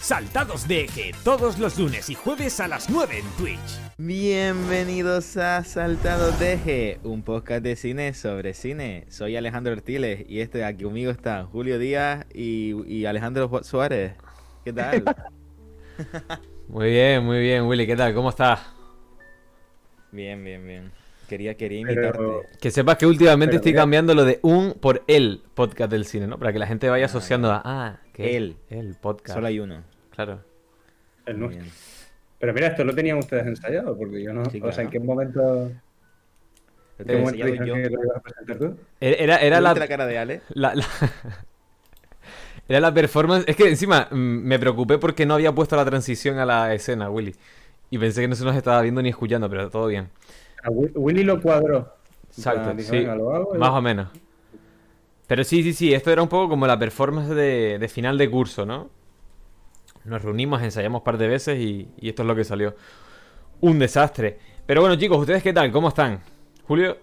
Saltados de Eje, todos los lunes y jueves a las 9 en Twitch. Bienvenidos a Saltados de Eje, un podcast de cine sobre cine. Soy Alejandro Ortiles y este aquí conmigo está Julio Díaz y, y Alejandro Suárez. ¿Qué tal? Muy bien, muy bien, Willy, ¿qué tal? ¿Cómo estás? bien, bien, bien. Quería, quería invitarte. Pero- Que sepas que últimamente Pero estoy mira- cambiando lo de un por el podcast del cine, ¿no? Para que la gente vaya Ah, asociando a, ah, que El. el podcast. Solo hay uno. Claro. El nuestro. Pero mira, esto lo tenían ustedes ensayado, porque yo no. Sí, O sea. ¿en qué momento, Lo en qué tengo momento ensayado dijeron yo. que lo ibas a presentar tú? Era, era ¿Tú la, cara de Ale? la- la- Era la performance. Es que encima mm, me preocupé porque no había puesto la transición a la escena, Willy. Y pensé que no se nos estaba viendo ni escuchando, pero todo bien. A Wi- Willy lo cuadró. Exacto, sí. Más o menos. Pero sí, sí, sí, esto era un poco como la performance de, de final de curso, ¿no? Nos reunimos, ensayamos un par de veces y, y esto es lo que salió. Un desastre. Pero bueno, chicos, ¿ustedes qué tal? ¿Cómo están? Julio,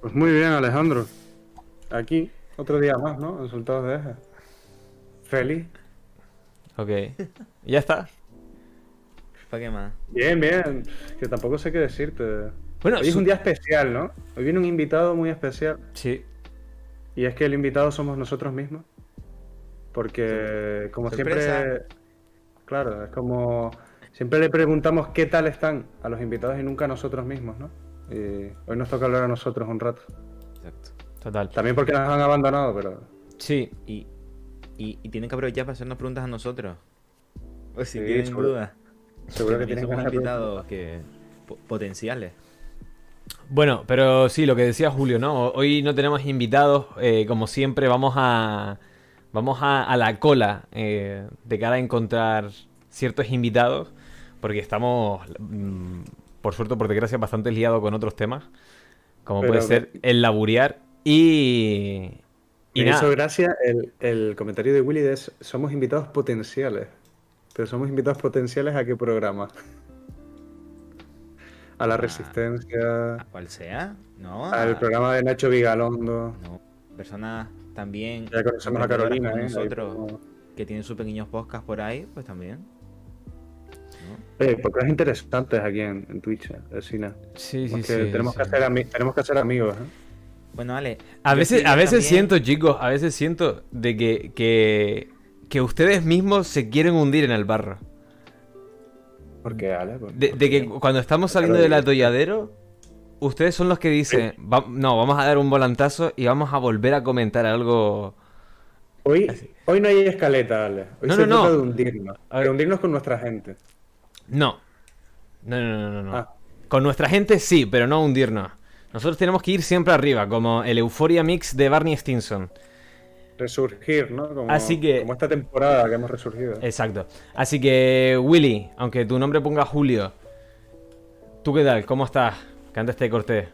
Pues muy bien, Alejandro. Aquí, otro día más, ¿no? Resultados de eje. Feliz. ok. ¿Y ya está? ¿Para qué más? Bien, bien. Que tampoco sé qué decirte. Bueno, Hoy es un día especial, ¿no? Hoy viene un invitado muy especial. Sí. Y es que el invitado somos nosotros mismos. Porque, como Sorpresa. siempre, claro, es como siempre le preguntamos qué tal están a los invitados y nunca a nosotros mismos, ¿no? Y hoy nos toca hablar a nosotros un rato. Exacto. Total. También porque nos han abandonado, pero Sí. Y, y, y tienen que aprovechar para hacernos preguntas a nosotros. O si Sí, tienen dudas. seguro que también tienen somos invitados que, po- potenciales. Bueno, pero sí, lo que decía Julio, ¿no? Hoy no tenemos invitados, eh, como siempre, vamos a. Vamos a, a la cola eh, de cara a encontrar ciertos invitados, porque estamos, mm, por suerte por desgracia, bastante liados con otros temas, como Pero puede ser el laburear y. Y me hizo nada. gracia el, el comentario de Willy de es, somos invitados potenciales. Pero somos invitados potenciales a qué programa? A la Ah. Resistencia, A cual sea, ¿no? al a- programa de Nacho Vigalondo. No, personas también. Ya conocemos a Carolina, ¿eh? Nosotros, Ahí como- que tienen sus pequeños podcasts por ahí, pues también. ¿no? Oye, porque es interesantes aquí en, en Twitch, eh, el cine. Sí, sí, Porque sí. tenemos, sí. Que hacer tenemos que hacer amigos, ¿eh? Bueno, Ale. A veces, a veces también- siento, chicos, a veces siento de que, que, que ustedes mismos se quieren hundir en el barro. Porque, Ale, pues, De, de que cuando estamos saliendo del atolladero, ustedes son los que dicen, "Va- no, vamos a dar un volantazo y vamos a volver a comentar algo. hoy, hoy no hay escaleta, Ale. Hoy No, se no, trata no. de hundirnos. A ver. De hundirnos con nuestra gente. No. No, no, no, no. Ah. Con nuestra gente sí, pero no hundirnos. Nosotros tenemos que ir siempre arriba, como el Euphoria Mix de Barney Stinson. Resurgir, ¿no? Como, Así que- como esta temporada que hemos resurgido. Exacto. Así que, Willy, aunque tu nombre ponga Julio, ¿tú qué tal? ¿Cómo estás? Que antes te corté.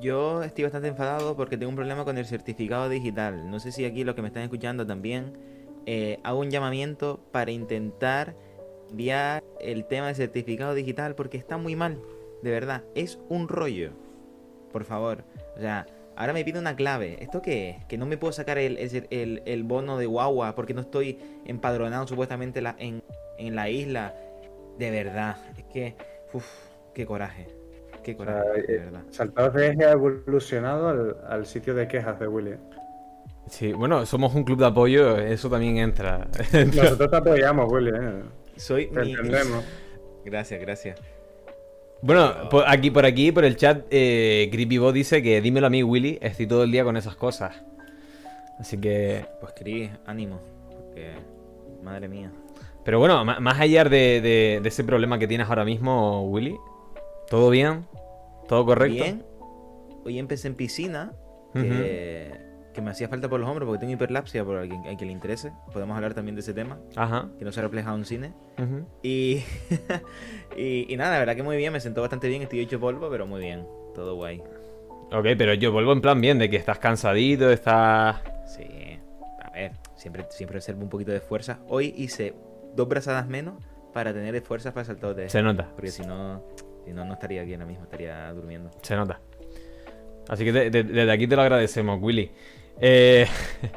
Yo estoy bastante enfadado porque tengo un problema con el certificado digital. No sé si aquí los que me están escuchando también eh, hago un llamamiento para intentar enviar el tema del certificado digital porque está muy mal. De verdad, es un rollo. Por favor. O sea, ahora me pide una clave. ¿Esto qué es? Que no me puedo sacar el, el- bono de guagua porque no estoy empadronado supuestamente la- en, en la isla. De verdad, es que... Uf, qué coraje. Qué O sea, coraje, de eh, verdad. Saltados de eje ha evolucionado al, al sitio de quejas de Willy. Sí, bueno, somos un club de apoyo, eso también entra. Nosotros te apoyamos, Willy. ¿eh? Soy Te mi... entendemos. Gracias, gracias. Bueno, por aquí, por aquí, por el chat, eh, CreepyBot dice que dímelo a mí, Willy, estoy todo el día con esas cosas. Así que... Pues Cris, ánimo. Porque, madre mía. Pero bueno, más allá de, de- de ese problema que tienes ahora mismo, Willy, ¿todo bien? ¿Todo correcto? Bien. Hoy empecé en piscina. Que, que me hacía falta por los hombros porque tengo hiperlapsia por alguien a quien le interese. Podemos hablar también de ese tema. Ajá. Que no se ha reflejado en cine. Y, y, y nada, la verdad que muy bien. Me sentó bastante bien. Estoy hecho polvo, pero muy bien. Todo guay. Ok, pero yo vuelvo en plan bien, de que estás cansadito, estás... Sí. A ver, siempre, siempre reservo un poquito de fuerza. Hoy hice dos brazadas menos para tener fuerzas para saltar de... Se nota, Porque si no, si no, no estaría aquí ahora mismo, estaría durmiendo. se nota. Así que de- de- desde aquí te lo agradecemos, Willy. Eh,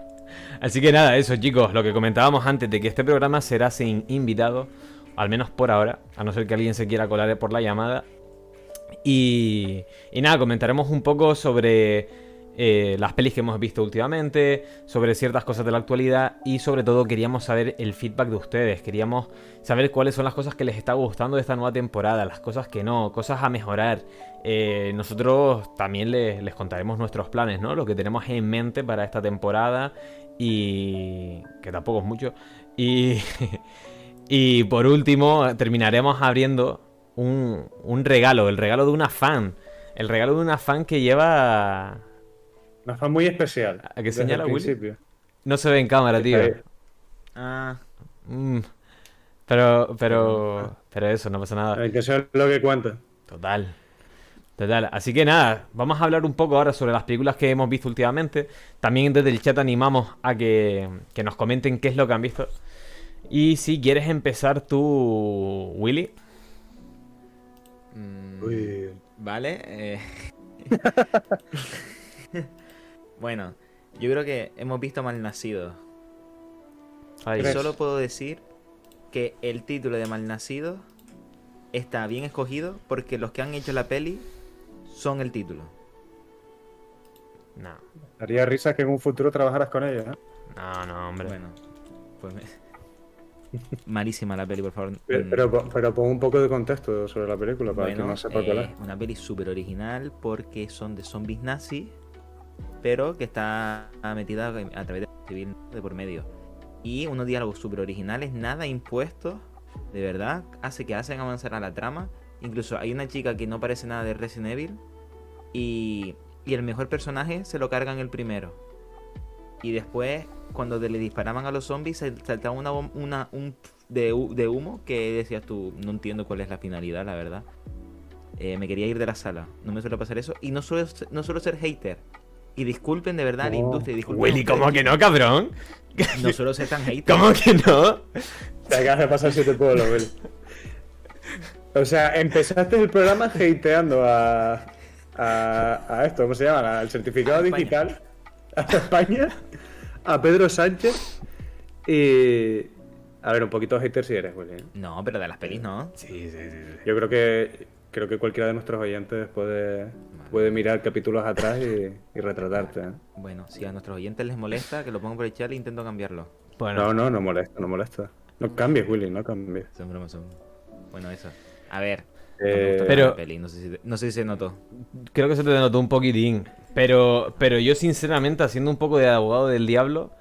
Así que nada, eso chicos, lo que comentábamos antes de que este programa será sin invitado, al menos por ahora, a no ser que alguien se quiera colar por la llamada. Y, y nada, comentaremos un poco sobre eh, las pelis que hemos visto últimamente, sobre ciertas cosas de la actualidad y sobre todo queríamos saber el feedback de ustedes, queríamos saber cuáles son las cosas que les está gustando de esta nueva temporada, las cosas que no, cosas a mejorar. Eh, nosotros también les, les contaremos nuestros planes, ¿no? Lo que tenemos en mente para esta temporada y... que tampoco es mucho. Y... y por último terminaremos abriendo un, un regalo, el regalo de una fan. El regalo de una fan que lleva una fan muy especial. ¿A qué señala, Willy? No se ve en cámara, tío. Ah. Mm. Pero, pero, pero eso, no pasa nada. Hay que ser lo que cuenta. Total. Total. Así que nada, vamos a hablar un poco ahora sobre las películas que hemos visto últimamente. También desde el chat animamos a que, que nos comenten qué es lo que han visto. Y si quieres empezar tú, Willy. Mm, vale. Eh. Bueno, yo creo que hemos visto Malnacido. Y solo puedo decir que el título de Malnacido está bien escogido porque los que han hecho la peli son el título. No. Haría risa que en un futuro trabajaras con ellos, ¿eh? No, no, hombre. Bueno, pues Malísima la peli, por favor. Pero, pero, pon un poco de contexto sobre la película para que no sepa cuál es. Una peli súper original porque son de zombies nazis pero que está metida a través de civil de por medio. Y unos diálogos súper originales, nada impuestos, de verdad, hace que hacen avanzar a la trama. Incluso hay una chica que no parece nada de Resident Evil y, y el mejor personaje se lo cargan el primero. Y después, cuando le disparaban a los zombies, saltaba una, una un de, de, humo que decías tú, no entiendo cuál es la finalidad, la verdad. Eh, me quería ir de la sala, no me suele pasar eso. Y no suelo, no suelo ser hater, y disculpen de verdad la industria. Disculpen Willy, ¿cómo que no, cabrón? No suelo ser tan hater. ¿Cómo que no? Te acabas de pasar siete pueblos, Willy. O sea, empezaste el programa hateando a, a, a esto, ¿cómo se llama? Al certificado digital, a España, a Pedro Sánchez y... A ver, un poquito hater si eres, Willy. ¿eh? No, pero de las pelis no. Sí, sí, sí. Yo creo que creo que cualquiera de nuestros oyentes puede, puede mirar capítulos atrás y, retratarte. ¿eh? Bueno, si a nuestros oyentes les molesta, que lo pongan por el chat e intento cambiarlo. No, no, no molesta, no molesta. No cambies, Willy, no cambies. Son bromas, son... Bueno, eso. A ver. Eh, pero no, sé si, se notó. Creo que se te notó un poquitín. Pero, pero yo sinceramente, haciendo un poco de abogado del diablo,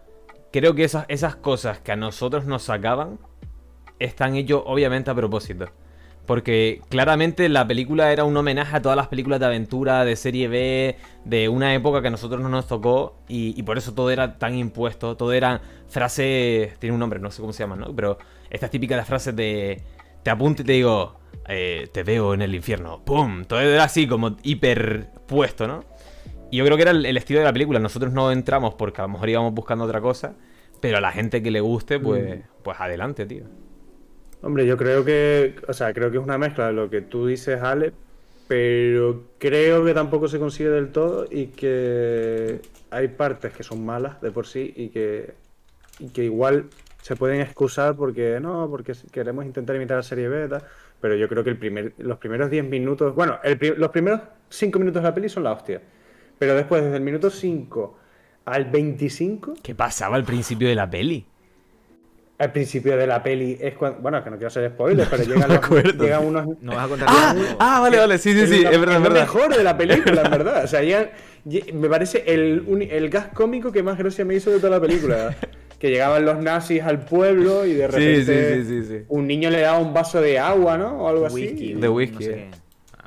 creo que esas, esas cosas que a nosotros nos sacaban están hechos obviamente a propósito. Porque claramente la película era un homenaje a todas las películas de aventura, de serie B, de una época que a nosotros no nos tocó. Y, por eso todo era tan impuesto. Todo eran frases. Tiene un nombre, no sé cómo se llaman, ¿no? Pero estas típicas frases de. Te apunto y te digo. Eh, te veo en el infierno. ¡Pum! Todo era así, como hiper puesto, ¿no? Y yo creo que era el, el, estilo de la película. Nosotros no entramos porque a lo mejor íbamos buscando otra cosa. Pero a la gente que le guste, pues, mm. pues adelante, tío. Hombre, yo creo que, o sea, creo que es una mezcla de lo que tú dices, Ale, pero creo que tampoco se consigue del todo y que hay partes que son malas de por sí y que, y que igual se pueden excusar porque no, porque queremos intentar imitar la serie beta, pero yo creo que el primer, los primeros 10 minutos, bueno, los primeros 5 minutos de la peli son la hostia, pero después, desde el minuto 5 al 25... ¿Qué pasaba al principio de la peli? Al principio de la peli es cuando. Bueno, que no quiero hacer spoilers, pero llegan, los, llegan unos. No vas a contar ah, ah, vale, vale, sí, sí, sí, es, verdad, es verdad. mejor de la película, en verdad. O sea, llegan, me parece el, el gas cómico que más gracia me hizo de toda la película. que llegaban los nazis al pueblo y de repente sí, sí, sí, un niño le daba un vaso de agua, ¿no? O algo así. De whisky. No sé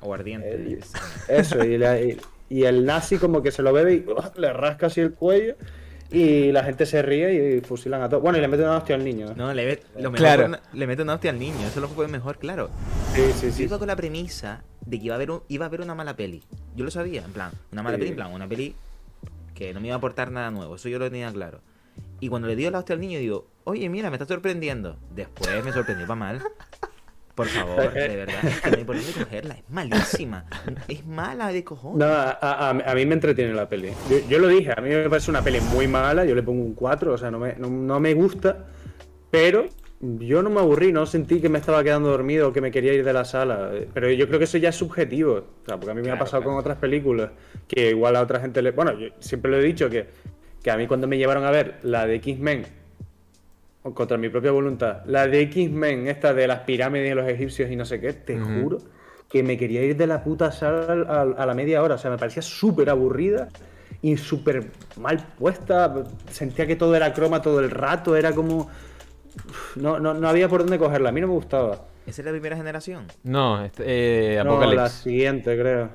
Aguardiente. eso, y, y, el nazi como que se lo bebe y le rasca así el cuello. Y la gente se ríe y fusilan a todos. Bueno, y le meten una hostia al niño. No, le, lo mejor le meten una hostia al niño. Eso es lo que fue mejor, claro. Sí, sí, sí. Yo iba con la premisa de que iba a, haber iba a haber una mala peli. Yo lo sabía, en plan, una mala peli, en plan, una peli que no me iba a aportar nada nuevo. Eso yo lo tenía claro. Y cuando le dio la hostia al niño, digo, oye, mira, me está sorprendiendo. Después me sorprendió para mal. Por favor, de verdad, es que no hay por dónde cogerla. Es malísima. Es mala de cojones. No, a, a- a mí me entretiene la peli. Yo, yo lo dije, a mí me parece una peli muy mala, yo le pongo un 4, o sea, no me, no, no me gusta, pero yo no me aburrí, no sentí que me estaba quedando dormido o que me quería ir de la sala. Pero yo creo que eso ya es subjetivo, o sea, porque a mí me ha pasado claro. con otras películas, que igual a otra gente le... Bueno, yo siempre lo he dicho, que, que a mí cuando me llevaron a ver la de X-Men, contra mi propia voluntad, la de X-Men, esta de las pirámides de los egipcios y no sé qué, te juro que me quería ir de la puta sala al- al- a, la media hora. O sea, me parecía súper aburrida y súper mal puesta. Sentía que todo era croma todo el rato, era como. No, no, no había por dónde cogerla. A mí no me gustaba. ¿Esa es la primera generación? No, este, eh, No, la siguiente, creo.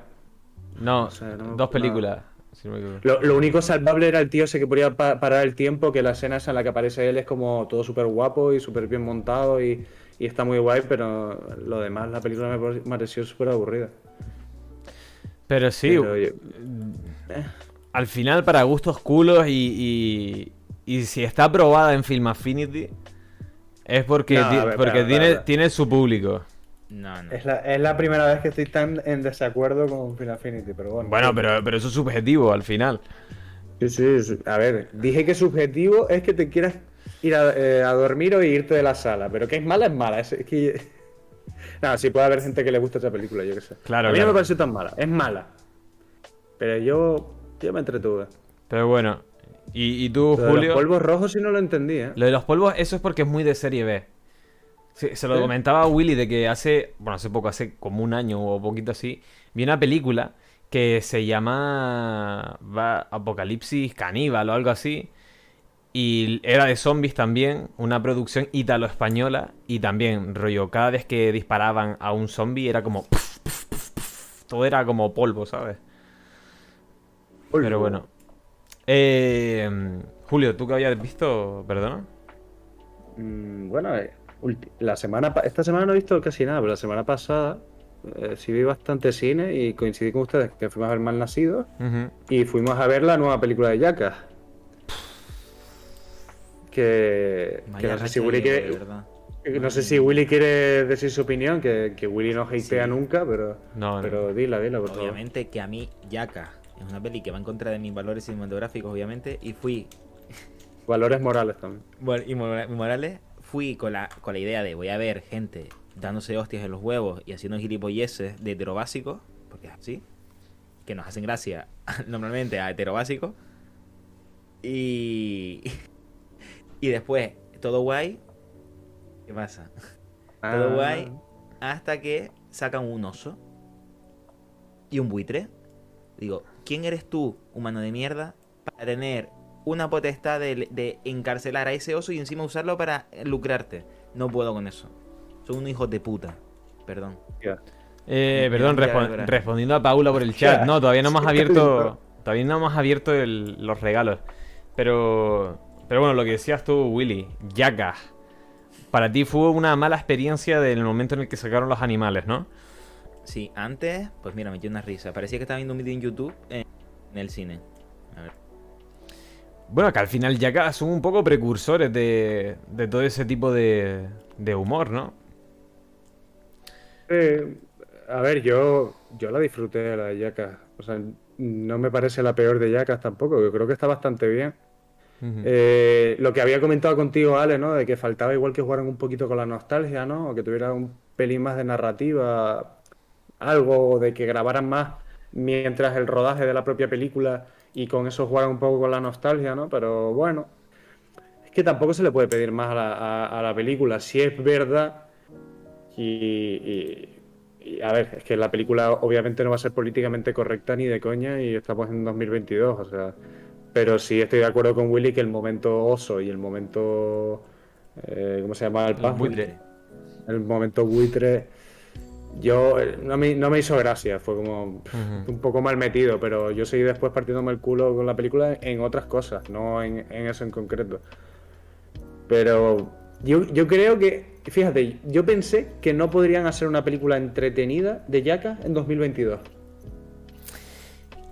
No, dos películas. Si no me equivoco. Lo, lo único salvable era el tío ese que podía pa- parar el tiempo, que la escena esa en la que aparece él es como todo súper guapo y súper bien montado y, y está muy guay, pero lo demás, la película me pare- pareció súper aburrida. Pero sí, Pero yo- al final para gustos culos y, y, y si está aprobada en Film Affinity es porque, No, ver, porque espera, tiene, espera. tiene su público. No, no. Es la, es la primera vez que estoy tan en desacuerdo con Final Affinity, pero bueno. Bueno, pero, pero eso es subjetivo al final. Sí, sí, sí. A ver, dije que subjetivo es que te quieras ir a, eh, a dormir o irte de la sala, pero que es mala, es mala. Es, es que... Nada, sí puede haber gente que le gusta esa película, yo qué sé. Claro, a mí claro. no me pareció tan mala, es mala. Pero yo, yo me entretuve. Pero bueno, y, y tú, Lo de Julio, los polvos rojos sí no lo entendí, ¿eh? lo de los polvos, eso es porque es muy de serie B. Sí, se lo comentaba a Willy de que hace, bueno, hace poco, hace como un año o poquito así, vi una película que se llama va, Apocalipsis Caníbal o algo así. Y era de zombies también, una producción ítalo-española. Y también, rollo, cada vez que disparaban a un zombie era como... todo era como polvo, ¿sabes? Pero bueno. Eh, Julio, ¿tú que habías visto? Perdona. Mm, bueno, eh, la semana esta semana no he visto casi nada, pero la semana pasada eh, sí vi bastante cine y coincidí con ustedes que fuimos a ver Mal Nacido y fuimos a ver la nueva película de Yaka. Que, no sé si Willy quiere, verdad. no sé si Willy quiere decir su opinión, que, que Willy no hatea Sí. nunca, pero, No, dila, dila, por favor. Obviamente que a mí, Yaka, es una peli que va en contra de mis valores cinematográficos, obviamente, y fui Valores morales también. Bueno, y Mora- Morales fui con la, con la idea de voy a ver gente dándose hostias en los huevos y haciendo gilipolleces de heterobásicos, porque es así, que nos hacen gracia normalmente a heterobásicos. Y. Y después, todo guay. ¿Qué pasa? Todo Ah. guay. Hasta que sacan un oso y un buitre. Digo, ¿quién eres tú, humano de mierda, para tener una potestad de, de encarcelar a ese oso y encima usarlo para lucrarte? No puedo con eso. Son un hijo de puta. Perdón. Eh, perdón, respon- respondiendo a Paula por el chat. No, todavía no hemos abierto. Todavía no hemos abierto el- los regalos. Pero. Pero bueno, lo que decías tú, Willy, Yaka. Para ti fue una mala experiencia del momento en el que sacaron los animales, ¿no? Sí, antes, pues mira, me dio una risa. Parecía que estaba viendo un vídeo en YouTube en, en el cine. A ver. Bueno, que al final Yaka son un poco precursores de, de todo ese tipo de, de humor, ¿no? Eh, a ver, yo, yo la disfruté de la de Yaka. O sea, no me parece la peor de Yakas tampoco. Yo creo que está bastante bien. Eh, lo que había comentado contigo, Ale, ¿no? De que faltaba igual que jugaran un poquito con la nostalgia, ¿no? O que tuviera un pelín más de narrativa, algo de que grabaran más mientras el rodaje de la propia película y con eso jugaran un poco con la nostalgia, ¿no? Pero bueno, es que tampoco se le puede pedir más a la, a- a la película. Si es verdad y, y- y, a ver, es que la película obviamente no va a ser políticamente correcta ni de coña y estamos en 2022, o sea, pero sí estoy de acuerdo con Willy que el momento oso y el momento, eh, ¿cómo se llama? El, El buitre. el momento buitre, yo eh, no me, no me hizo gracia, fue como un poco mal metido, pero yo seguí después partiéndome el culo con la película en otras cosas, no en, en eso en concreto. Pero yo, yo creo que, fíjate, yo pensé que no podrían hacer una película entretenida de Yaka en 2022.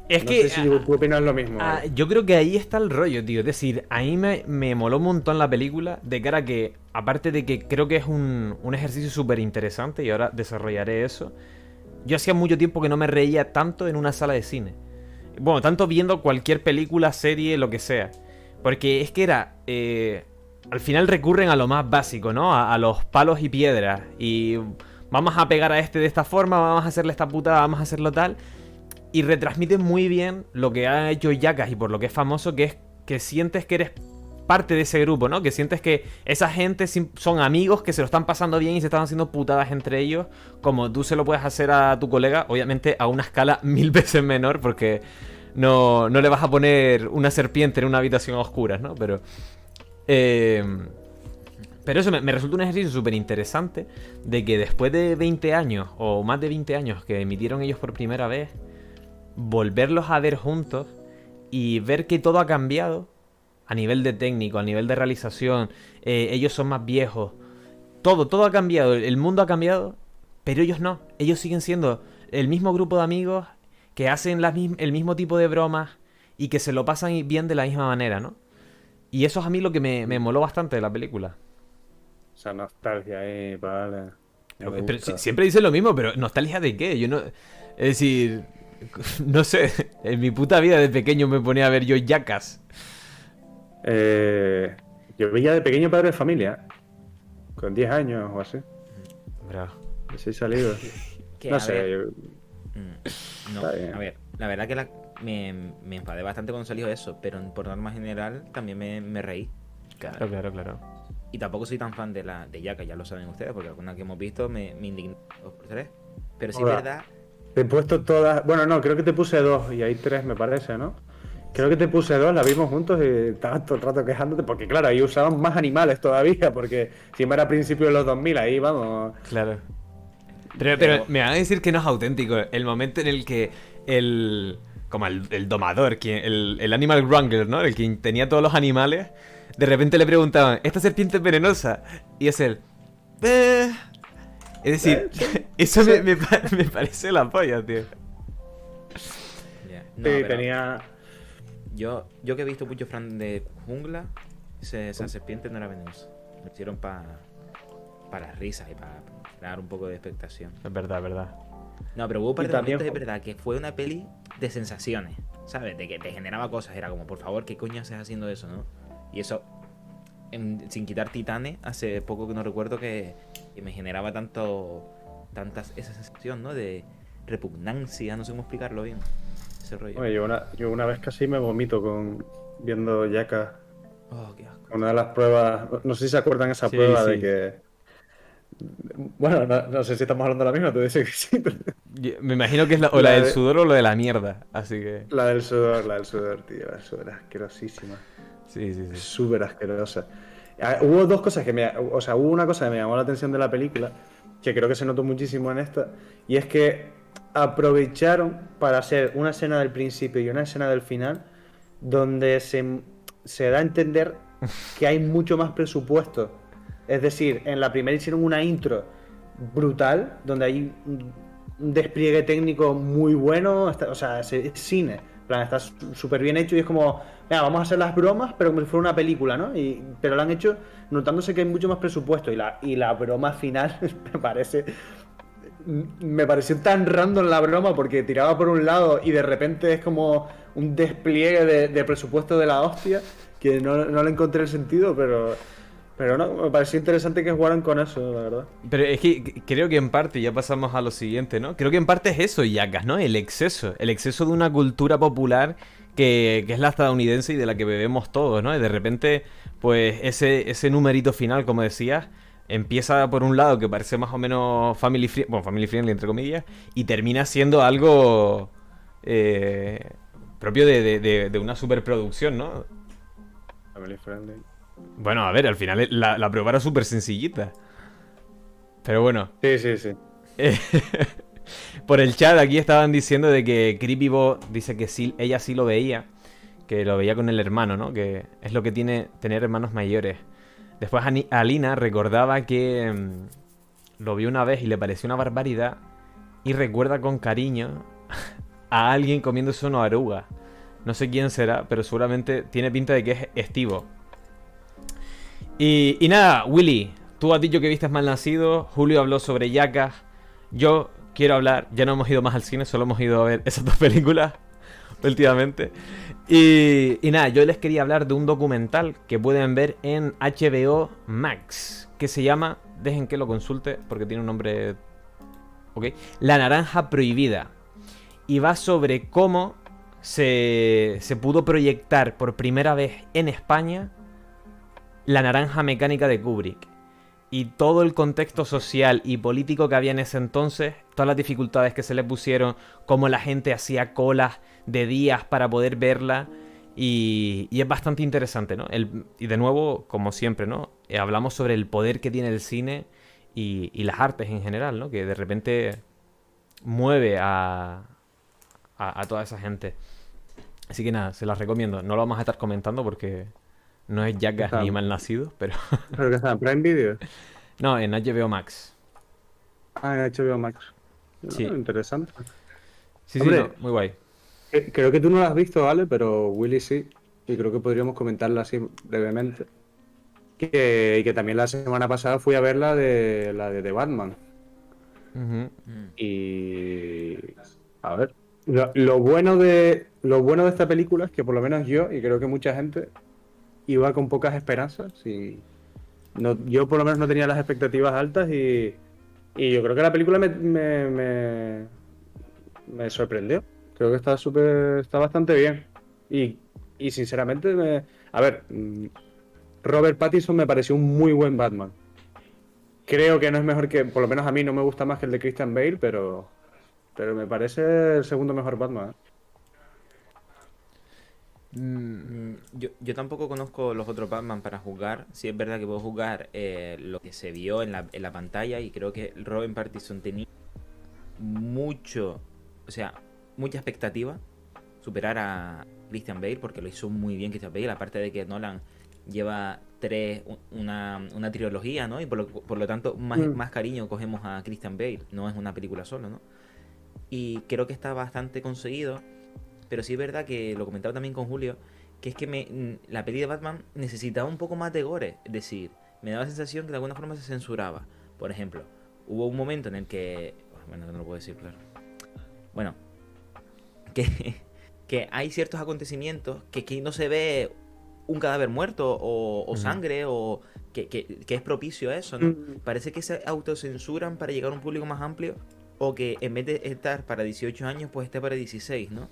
Es no que. sé si ah, tú opinas lo mismo. ah, ¿vale? yo creo que ahí está el rollo, tío. Es decir, ahí me, me moló un montón la película. De cara a que, aparte de que creo que es un, un ejercicio súper interesante, y ahora desarrollaré eso. Yo hacía mucho tiempo que no me reía tanto en una sala de cine. Bueno, tanto viendo cualquier película, serie, lo que sea. Porque es que era. eh, al final recurren a lo más básico, ¿no? A, a los palos y piedras. Y vamos a pegar a este de esta forma, vamos a hacerle esta putada, vamos a hacerlo tal. Y retransmiten muy bien lo que ha hecho Yakas y por lo que es famoso, que es que sientes que eres parte de ese grupo, ¿no? Que sientes que esa gente son amigos que se lo están pasando bien y se están haciendo putadas entre ellos, como tú se lo puedes hacer a tu colega, obviamente a una escala mil veces menor, porque no, no le vas a poner una serpiente en una habitación a oscuras, ¿no? Pero... eh, pero eso me, me resulta un ejercicio súper interesante de que después de 20 años, o más de 20 años que emitieron ellos por primera vez, volverlos a ver juntos y ver que todo ha cambiado a nivel de técnico, a nivel de realización, eh, ellos son más viejos, todo, todo ha cambiado, el mundo ha cambiado, pero ellos no, ellos siguen siendo el mismo grupo de amigos que hacen el mismo tipo de bromas y que se lo pasan bien de la misma manera, ¿no? Y eso es a mí lo que me, me moló bastante de la película. Esa nostalgia ahí, vale. Pero siempre dicen lo mismo, pero ¿nostalgia de qué? Yo no. Es decir. No sé. En mi puta vida de pequeño me ponía a ver yo yacas. Eh, yo veía de pequeño padre de familia. Con 10 años o así. Bro. Así salido. Que, no sé, ver, yo- mm, no, a ver, la verdad que la- me, me enfadé bastante cuando salió eso, pero por norma general también me, me reí. Claro, claro, claro. Y tampoco soy tan fan de la de Yaka, ya lo saben ustedes, porque alguna que hemos visto me, me indignó. Pero sí es verdad, Te he puesto todas. Bueno, no, creo que te puse dos y hay tres, me parece, ¿no? Creo que te puse dos, la vimos juntos y estabas todo el rato quejándote, porque claro, ahí usaban más animales todavía, porque si era a principios de los 2000, ahí vamos. Claro. Pero, me van a decir que no es auténtico. El momento en el que el. Como el, el domador, quien, el, el animal wrangler, ¿no? El que tenía todos los animales. De repente le preguntaban, ¿esta serpiente es venenosa? Y es el. "Eh". Es decir, eso me, me pa- me parece la polla, tío. ya, no, Sí, pero tenía. yo, yo que he visto muchos fans de jungla, ese- esa serpiente no era venenosa. Lo hicieron para para risas y para crear un poco de expectación. Es verdad, es verdad. No, pero hubo un par Y de también fue- verdad, que fue una peli de sensaciones, ¿sabes? De que te generaba cosas. Era como, por favor, ¿qué coño haces haciendo eso, no? Y eso, en- sin quitar Titanes, hace poco que no recuerdo que, que me generaba tanto, tantas, esa sensación, ¿no? De repugnancia, no sé cómo explicarlo bien. Ese rollo. Oye, yo una, yo una vez casi me vomito con viendo Yaka. Oh, qué asco. Una de las pruebas. No sé si se acuerdan esa Sí, prueba de que. Bueno, no, no sé si estamos hablando de la misma, tú dices que sí, me imagino que es la, o la, La del de- sudor o lo de la mierda. Así que. La del sudor, la del sudor, tío. La del sudor asquerosísima. Sí, sí, sí. Súper asquerosa. Ah, Hubo dos cosas que me. O sea, hubo una cosa que me llamó la atención de la película, que creo que se notó muchísimo en esta, y es que aprovecharon para hacer una escena del principio y una escena del final, donde se, da a entender que hay mucho más presupuesto. Es decir, en la primera hicieron una intro brutal, donde hay un despliegue técnico muy bueno, o sea, es, cine, plan, está súper bien hecho y es como, venga, vamos a hacer las bromas, pero como si fuera una película, ¿no? Y, pero lo han hecho notándose que hay mucho más presupuesto y la, y la broma final me parece... Me pareció tan random la broma porque tiraba por un lado y de repente es como un despliegue de, de presupuesto de la hostia que no, no le encontré el sentido, pero, pero no, me pareció interesante que jugaran con eso, la verdad. Pero es que creo que en parte, ya pasamos a lo siguiente, ¿no? Creo que en parte es eso, Yacas, ¿no? El exceso. El exceso de una cultura popular que, que es la estadounidense y de la que bebemos todos, ¿no? Y de repente, pues ese, ese numerito final, como decías, empieza por un lado que parece más o menos family friendly, bueno, family friendly entre comillas, y termina siendo algo eh, propio de, de- de- de una superproducción, ¿no? Family friendly. Bueno, a ver, al final la, la prueba era súper sencillita. Pero bueno, Sí, sí, sí. eh, Por el chat aquí estaban diciendo de que Creepy Bo dice que sí, ella sí lo veía, que lo veía con el hermano, ¿no? Que es lo que tiene tener hermanos mayores. Después Alina recordaba que mm, lo vio una vez y le pareció una barbaridad y recuerda con cariño a alguien comiéndose una oruga. No sé quién será, pero seguramente tiene pinta de que es estivo. Y, nada, Willy, tú has dicho que viste mal nacido, Julio habló sobre yacas, yo quiero hablar, ya no hemos ido más al cine, solo hemos ido a ver esas dos películas últimamente. Y, y nada, yo les quería hablar de un documental que pueden ver en HBO Max, que se llama, dejen que lo consulte porque tiene un nombre... Ok, La Naranja Prohibida. Y va sobre cómo se, se pudo proyectar por primera vez en España La Naranja Mecánica de Kubrick y todo el contexto social y político que había en ese entonces, todas las dificultades que se le pusieron, cómo la gente hacía colas de días para poder verla. Y, es bastante interesante, ¿no? El- y de nuevo, como siempre, ¿no? Eh, hablamos sobre el poder que tiene el cine y, y las artes en general, ¿no? Que de repente mueve a, a, a toda esa gente. Así que nada, se las recomiendo. No lo vamos a estar comentando porque no es Jackass ni Malnacido, pero... Creo que está en Prime Video. No, en HBO Max. Ah, en HBO Max. Sí. Interesante. Sí, Hombre. sí, no, muy guay. Creo que tú no la has visto, ¿vale? Pero Willy sí. Y creo que podríamos comentarla así brevemente. Que, y que también la semana pasada fui a ver la de la de The Batman. Mm. Y a ver, lo, lo bueno de lo bueno de esta película es que por lo menos yo y creo que mucha gente iba con pocas esperanzas y no, yo por lo menos no tenía las expectativas altas y, yo creo que la película me, me, me, me sorprendió. Creo que está súper está bastante bien y, y sinceramente me, a ver, mm, Robert Pattinson me pareció un muy buen Batman. Creo que no es mejor que, por lo menos a mí no me gusta más que el de Christian Bale, pero, pero me parece el segundo mejor Batman. ¿eh? Mm, Yo, yo tampoco conozco los otros Batman para jugar. Sí es verdad que puedo jugar eh, lo que se vio en la, en la pantalla y creo que Robin Pattinson tenía mucho, o sea, mucha expectativa superar a Christian Bale porque lo hizo muy bien Christian Bale, aparte de que Nolan lleva tres, una, una trilogía, ¿no? Y por lo, por lo tanto más, Mm. más cariño cogemos a Christian Bale, no es una película solo, ¿no? Y creo que está bastante conseguido. Pero sí es verdad que lo comentaba también con Julio, que es que me, la peli de Batman necesitaba un poco más de gore. Es decir, me daba la sensación que de alguna forma se censuraba. Por ejemplo, hubo un momento en el que... Bueno, no lo puedo decir, claro. Bueno, que, que hay ciertos acontecimientos que, que no se ve un cadáver muerto o, sangre o que, que- que es propicio a eso, ¿no? Parece que se autocensuran para llegar a un público más amplio o que en vez de estar para 18 años, pues esté para 16, ¿no?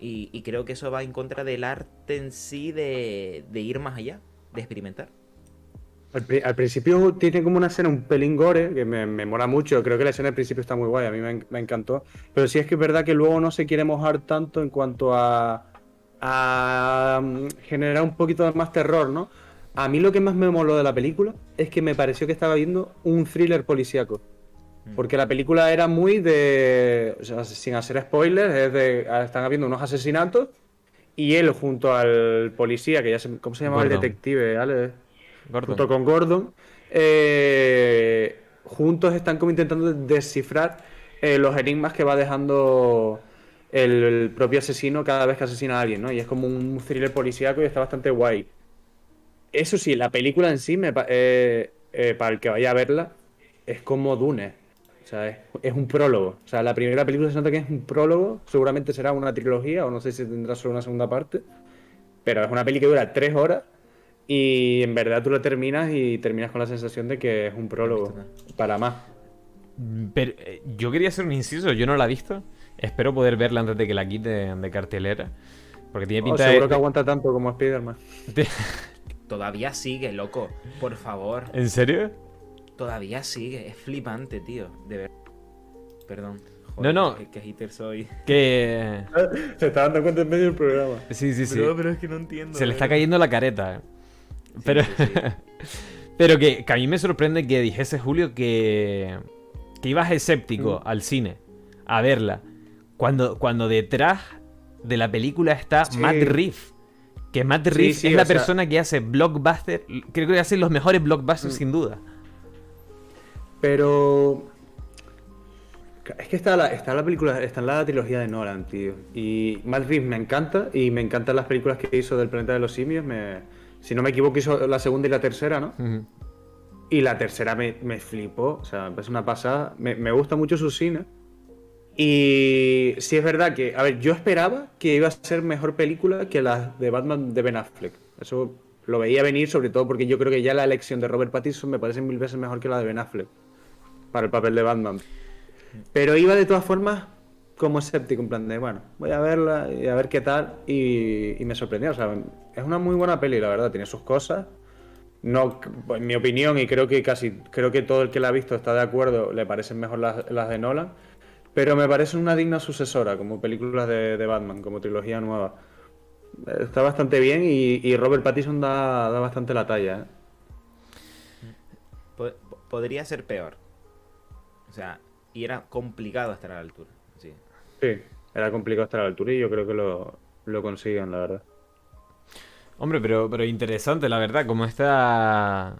Y, creo que eso va en contra del arte en sí de, ir más allá, de experimentar. Al, pri- al principio tiene como una escena un pelín gore, que me, me mola mucho. Creo que la escena al principio está muy guay, a mí me, en- me encantó. Pero sí es que es verdad que luego no se quiere mojar tanto en cuanto a, a mm, generar un poquito más terror, ¿no? A mí lo que más me moló de la película es que me pareció que estaba viendo un thriller policíaco. Porque la película era muy de. o sea, sin hacer spoilers, es de. Están habiendo unos asesinatos y él junto al policía, que ya se. ¿Cómo se llama el detective? Ale? Gordon. Junto con Gordon. eh, juntos están como intentando descifrar eh, los enigmas que va dejando el, el propio asesino cada vez que asesina a alguien, ¿no? Y es como un thriller policíaco y está bastante guay. Eso sí, la película en sí, me eh, eh, para el que vaya a verla, es como Dune. O sea, es, es un prólogo. O sea, la primera película se nota que es un prólogo. Seguramente será una trilogía, o no sé si tendrá solo una segunda parte. Pero es una peli que dura tres horas. Y en verdad tú la terminas y terminas con la sensación de que es un prólogo. Para más. Pero eh, yo quería hacer un inciso, yo no la he visto. Espero poder verla antes de que la quite de cartelera. Porque tiene Oh, pinta de- seguro que aguanta tanto como Spider-Man. de- Todavía sigue, loco. Por favor. ¿En serio? Todavía sigue. Es flipante, tío. De verdad. Perdón. No, no. Que, que hater soy. Que... Se está dando cuenta en medio del programa. Sí, sí, sí. pero es que no entiendo. Se le está cayendo la careta. eh. Sí, Pero... sí, sí. Pero que, que a mí me sorprende que dijese Julio que, que ibas escéptico Mm. al cine a verla. Cuando, cuando detrás de la película está Sí. Matt Reeves. Que Matt Reeves sí, es la sea- persona que hace blockbuster. Creo que hace los mejores blockbusters Mm. sin duda. Pero. Es que está la, está la película, está en la trilogía de Nolan, tío. Y Matt Reeves me encanta y me encantan las películas que hizo del Planeta de los Simios. Me, si no me equivoco, hizo la segunda y la tercera, ¿no? Y la tercera me, me flipó, o sea, es una pasada. Me, me gusta mucho su cine. Y sí es verdad que, a ver, yo esperaba que iba a ser mejor película que la de Batman de Ben Affleck. Eso lo veía venir, sobre todo porque yo creo que ya la elección de Robert Pattinson me parece mil veces mejor que la de Ben Affleck para el papel de Batman. Pero iba de todas formas como escéptico, en plan de, bueno, voy a verla y a ver qué tal. Y, me sorprendió, o sea, es una muy buena peli, la verdad, tiene sus cosas. No, en mi opinión, y creo que casi, creo que todo el que la ha visto está de acuerdo, le parecen mejor las, de Nolan. Pero me parece una digna sucesora como películas de, Batman, como trilogía nueva. Está bastante bien y, Robert Pattinson da, bastante la talla. ¿eh? Po- po- podría ser peor. O sea, y era complicado estar a la altura. Sí. Sí, era complicado estar a la altura y yo creo que lo, lo consiguen, la verdad. Hombre, pero, pero interesante, la verdad, como esta.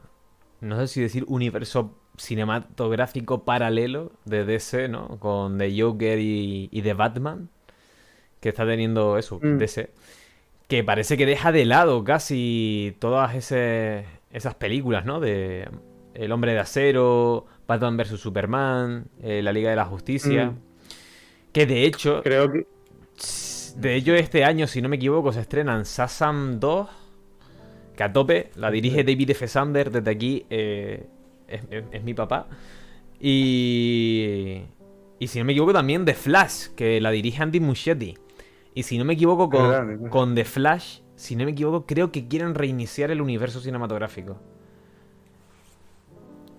No sé si decir universo cinematográfico paralelo de DC, ¿no? Con The Joker y, y The Batman. Que está teniendo eso, Mm. DC. Que parece que deja de lado casi todas ese- esas películas, ¿no? De El Hombre de Acero, Batman vs Superman, eh, La Liga de la Justicia. Mm. Que de hecho, Creo que. de ello, este año, si no me equivoco, se estrenan Sasam 2, que a tope, la dirige David F. Sander, desde aquí eh, es, es- es mi papá. Y, y si no me equivoco también The Flash, que la dirige Andy Muschietti. Y si no me equivoco con, con The Flash, si no me equivoco, creo que quieren reiniciar el universo cinematográfico.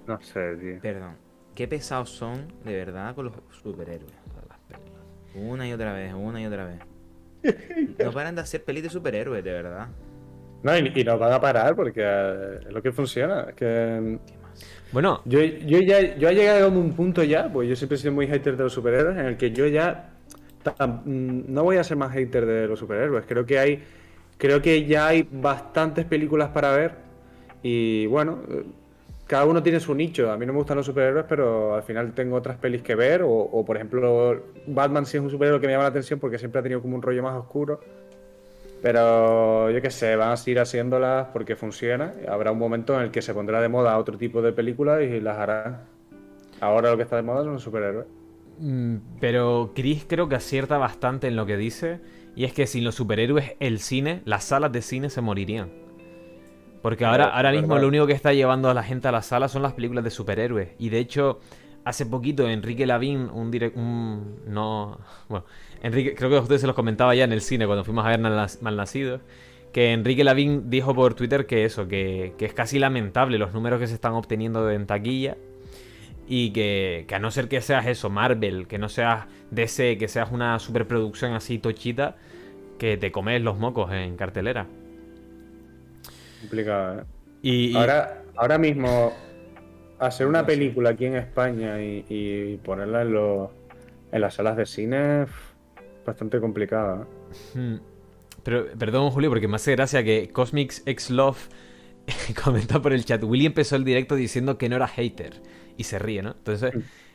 No sé, tío. Perdón. Qué pesados son, de verdad, con los superhéroes. Una y otra vez, una y otra vez. No paran de hacer pelis de superhéroes, de verdad. No, y, y no van a parar porque eh, es lo que funciona. Es que. ¿Qué más? Bueno, Yo, yo ya yo he llegado a un punto ya, pues yo siempre he sido muy hater de los superhéroes, en el que yo ya mm, no voy a ser más hater de los superhéroes. Creo que hay, creo que ya hay bastantes películas para ver y bueno, eh, cada uno tiene su nicho. A mí no me gustan los superhéroes, pero al final tengo otras pelis que ver o, por ejemplo Batman sí es un superhéroe que me llama la atención porque siempre ha tenido como un rollo más oscuro. Pero yo qué sé, van a seguir haciéndolas porque funciona. Habrá un momento en el que se pondrá de moda otro tipo de películas y las harán. Ahora lo que está de moda son los superhéroes. Mm, Pero Chris creo que acierta bastante en lo que dice. Y es que sin los superhéroes, el cine, las salas de cine se morirían. Porque ahora, Claro, ahora mismo verdad. lo único que está llevando a la gente a la sala son las películas de superhéroes. Y de hecho, hace poquito Enrique Lavín, un direct, un no, bueno, Enrique, creo que a ustedes se los comentaba ya en el cine cuando fuimos a ver Malnac- Malnacidos, que Enrique Lavín dijo por Twitter que eso, que, que es casi lamentable los números que se están obteniendo en taquilla y que, que a no ser que seas eso, Marvel, que no seas DC, que seas una superproducción así tochita, que te comes los mocos en cartelera. Complicado, ¿eh? Y, y- Ahora, ahora mismo, hacer una película aquí en España y, y ponerla en, los- en las salas de cine es bastante complicado. ¿eh? Hmm. Pero, perdón, Julio, porque me hace gracia que Cosmics X Love comenta por el chat. Willy empezó el directo diciendo que no era hater. Y se ríe, ¿no? Entonces,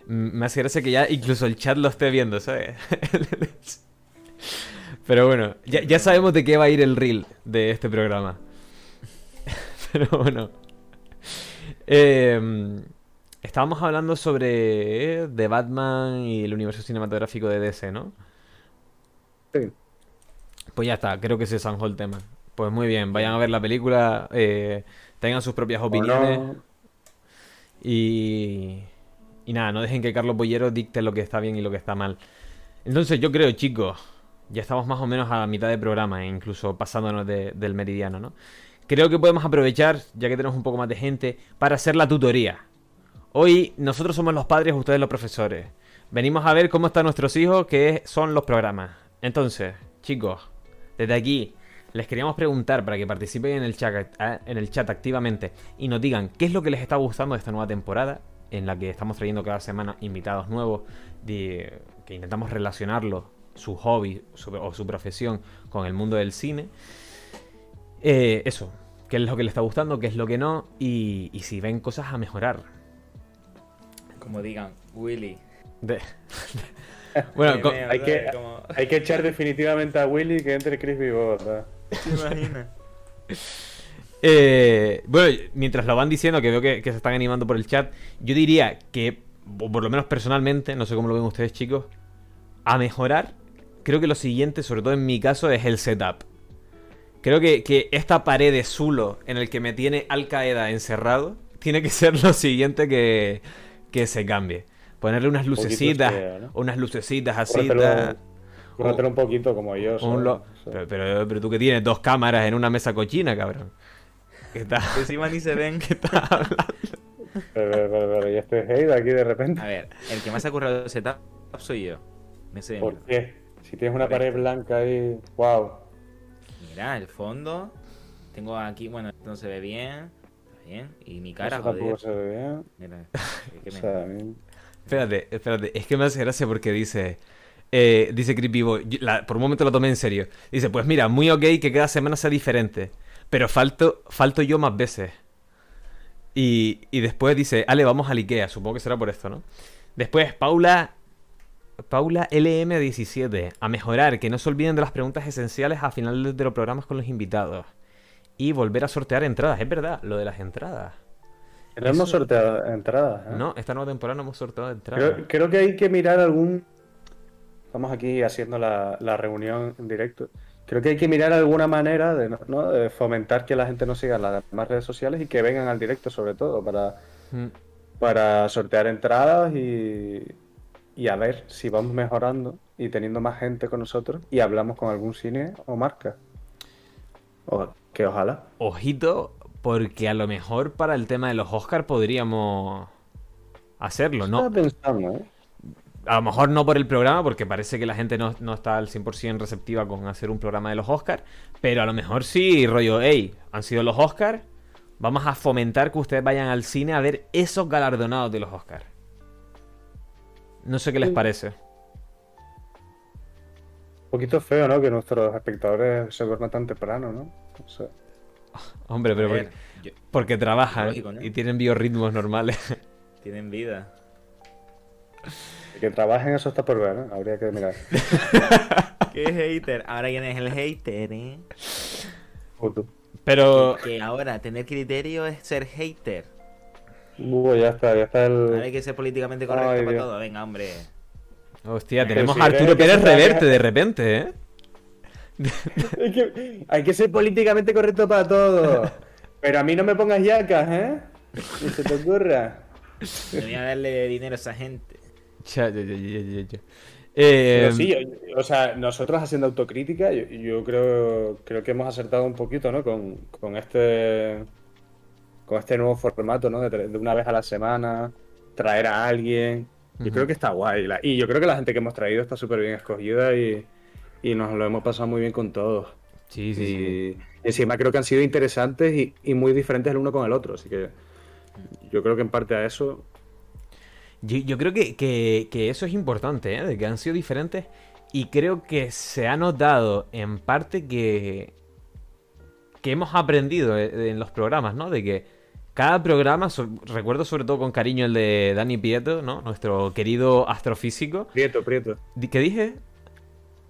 mm, me hace gracia que ya incluso el chat lo esté viendo, ¿sabes? Pero bueno, ya, ya sabemos de qué va a ir el reel de este programa. Pero bueno. Eh, estábamos hablando sobre eh, The Batman y el universo cinematográfico de DC, ¿no? Sí. Pues ya está, creo que se zanjó el tema. Pues muy bien, vayan a ver la película, eh, tengan sus propias opiniones no, y, y nada, no dejen que Carlos Bollero dicte lo que está bien y lo que está mal. Entonces yo creo, chicos, ya estamos más o menos a la mitad del programa, e incluso pasándonos de- del meridiano, ¿no? Creo que podemos aprovechar, ya que tenemos un poco más de gente, para hacer la tutoría. Hoy nosotros somos los padres, ustedes los profesores. Venimos a ver cómo están nuestros hijos, que son los programas. Entonces, chicos, desde aquí les queríamos preguntar para que participen en el chat, eh, en el chat activamente y nos digan qué es lo que les está gustando de esta nueva temporada, en la que estamos trayendo cada semana invitados nuevos, de, que intentamos relacionarlo, su hobby o su profesión, con el mundo del cine. Eh, eso, qué es lo que les está gustando, qué es lo que no, y, y si ven cosas a mejorar. Como digan, Willy, De- bueno, hay que- Hay que echar definitivamente a Willy que entre Chris Vivo, ¿verdad? ¿Te imaginas? Eh, bueno, mientras lo van diciendo, que veo que, que se están animando por el chat, yo diría que, o por lo menos personalmente, no sé cómo lo ven ustedes chicos, a mejorar, creo que lo siguiente, sobre todo en mi caso, es el setup. Creo que, que esta pared de Zulo en el que me tiene Al Qaeda encerrado, tiene que ser lo siguiente que, que se cambie. Ponerle unas lucecitas, feo, ¿no? unas lucecitas así. Cúrratelo, un poquito como pero, pero, pero tú que tienes dos cámaras en una mesa cochina, cabrón. ¿Qué tal? Que encima ni se ven. Pero, pero, pero, pero, y este hate aquí de repente. A ver, el que más ha currado el setup soy yo. Me sé. ¿Por qué? Si tienes una pared blanca ahí, wow. Mira, el fondo. Tengo aquí, bueno, no se ve bien. Está bien. Y mi cara, Eso tampoco joder. se ve bien. Mira, es que O me- Espérate, espérate, es que me hace gracia porque dice. eh, dice Creepy Boy, yo- la- por un momento lo tomé en serio. Dice, pues mira, muy ok que cada semana sea diferente. Pero falto, falto yo más veces. Y, y después dice, Ale, vamos al Ikea. Supongo que será por esto, ¿no? Después, Paula. Paula LM17. A mejorar, que no se olviden de las preguntas esenciales a final de los programas con los invitados. Y volver a sortear entradas. Es verdad, lo de las entradas. No hemos sorteado entradas. ¿eh? No, esta nueva temporada no hemos sorteado entradas. Creo, creo que hay que mirar algún. Estamos aquí haciendo la, la reunión en directo. Creo que hay que mirar alguna manera de, ¿no? de fomentar que la gente nos siga en las demás redes sociales y que vengan al directo, sobre todo, para, Mm. para sortear entradas y, y a ver si vamos mejorando y teniendo más gente con nosotros y hablamos con algún cine o marca. O, que ojalá. Ojito, porque a lo mejor para el tema de los Oscars podríamos hacerlo, ¿no? Estaba pensando, ¿eh? A lo mejor no por el programa, porque parece que la gente no, no está al 100% receptiva con hacer un programa de los Oscars, pero a lo mejor sí, rollo, hey, han sido los Oscars, vamos a fomentar que ustedes vayan al cine a ver esos galardonados de los Oscars. No sé qué les parece. Un poquito feo, ¿no? Que nuestros espectadores se duerman tan temprano, ¿no? No sé. Hombre, pero porque, yo- porque trabajan Lógico, ¿no? y tienen biorritmos normales. tienen vida. Que trabajen, eso está por ver, ¿eh? Habría que mirar. ¿Qué hater? Ahora quién es el hater, ¿eh? Pero Que ahora tener criterio es ser hater. Uh, ya está, ya está Ahora el. hay que ser políticamente correcto Ay, para Dios. todo. Venga, hombre. Hostia, tenemos sí, a ¿eh? Arturo Pérez Reverte de repente, ¿eh? Hay que, hay que ser políticamente correcto para todo. Pero a mí no me pongas yacas, ¿eh? Ni se te ocurra. Me voy a darle dinero a esa gente. Ya, ya, ya, ya, ya, ya. Eh, Pero sí, yo- o sea, nosotros haciendo autocrítica, yo, yo creo, creo que hemos acertado un poquito, ¿no? Con, con este con este nuevo formato, ¿no? De, una vez a la semana, traer a alguien. Yo creo que está guay. La- y yo creo que la gente que hemos traído está súper bien escogida y, y nos lo hemos pasado muy bien con todos. sí, sí, sí. Y encima creo que han sido interesantes y, y muy diferentes el uno con el otro. Así que yo creo que en parte a eso. Yo, yo creo que, que- que eso es importante, ¿eh? De que han sido diferentes. Y creo que se ha notado en parte que. que hemos aprendido eh, en los programas, ¿no? De que cada programa, so- recuerdo sobre todo con cariño el de Dani Pieto, ¿no? Nuestro querido astrofísico. Prieto, Prieto. ¿Qué dije?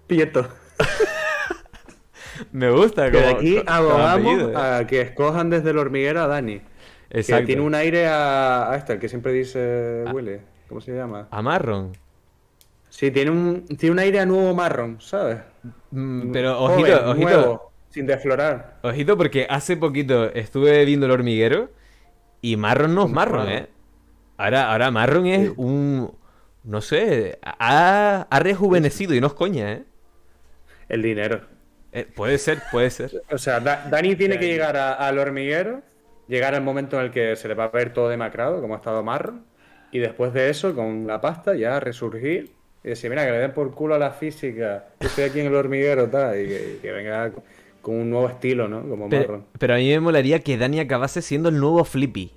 Prieto. Me gusta. Que de como- aquí como abogamos a que escojan desde el hormiguero a Dani. Que Exacto. tiene un aire a, a este, el que siempre dice Willy. ¿Cómo se llama? A Marron. Sí, tiene un, tiene un aire a nuevo marrón, ¿sabes? Mm, Pero Joven, ojito, ojito. nuevo, sin desflorar. Ojito porque hace poquito estuve viendo el hormiguero y Marron no es Marron, Marron. ¿eh? Ahora, ahora Marron es Sí. un... No sé, ha, ha rejuvenecido y no es coña, ¿eh? El dinero. Eh, Puede ser, puede ser. O sea, Da- Dani tiene que llegar a- al hormiguero, llegar al momento en el que se le va a ver todo demacrado, como ha estado marrón, y después de eso, con la pasta, ya resurgir y decir, mira, que le den por culo a la física, yo estoy aquí en el hormiguero, tal, y que, y que venga con un nuevo estilo, ¿no? Como Pero, marrón. pero a mí me molaría que Dani acabase siendo el nuevo Flippy.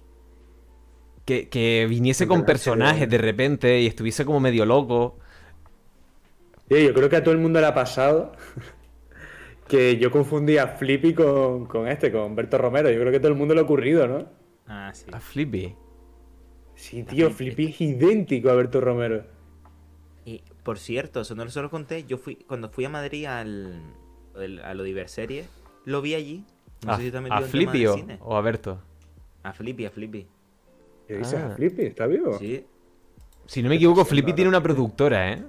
Que, que viniese con personajes de repente y estuviese como medio loco. Sí, yo creo que a todo el mundo le ha pasado que yo confundía a Flippy con, con este, con Berto Romero. Yo creo que a todo el mundo le ha ocurrido, ¿no? Ah, sí. A Flippy. Sí, tío, Flippy es idéntico a Berto Romero. Y por cierto, eso no se lo conté. Yo fui, cuando fui a Madrid al, al- a lo Diverserie, lo vi allí. No ¿A, sé si te a Flippy de o, cine. o a Berto? A Flippy, a Flippy. ¿Qué dices? Ah. Flippy? ¿Está vivo? Sí. Si no me equivoco, Flippy tiene una productora, ¿eh?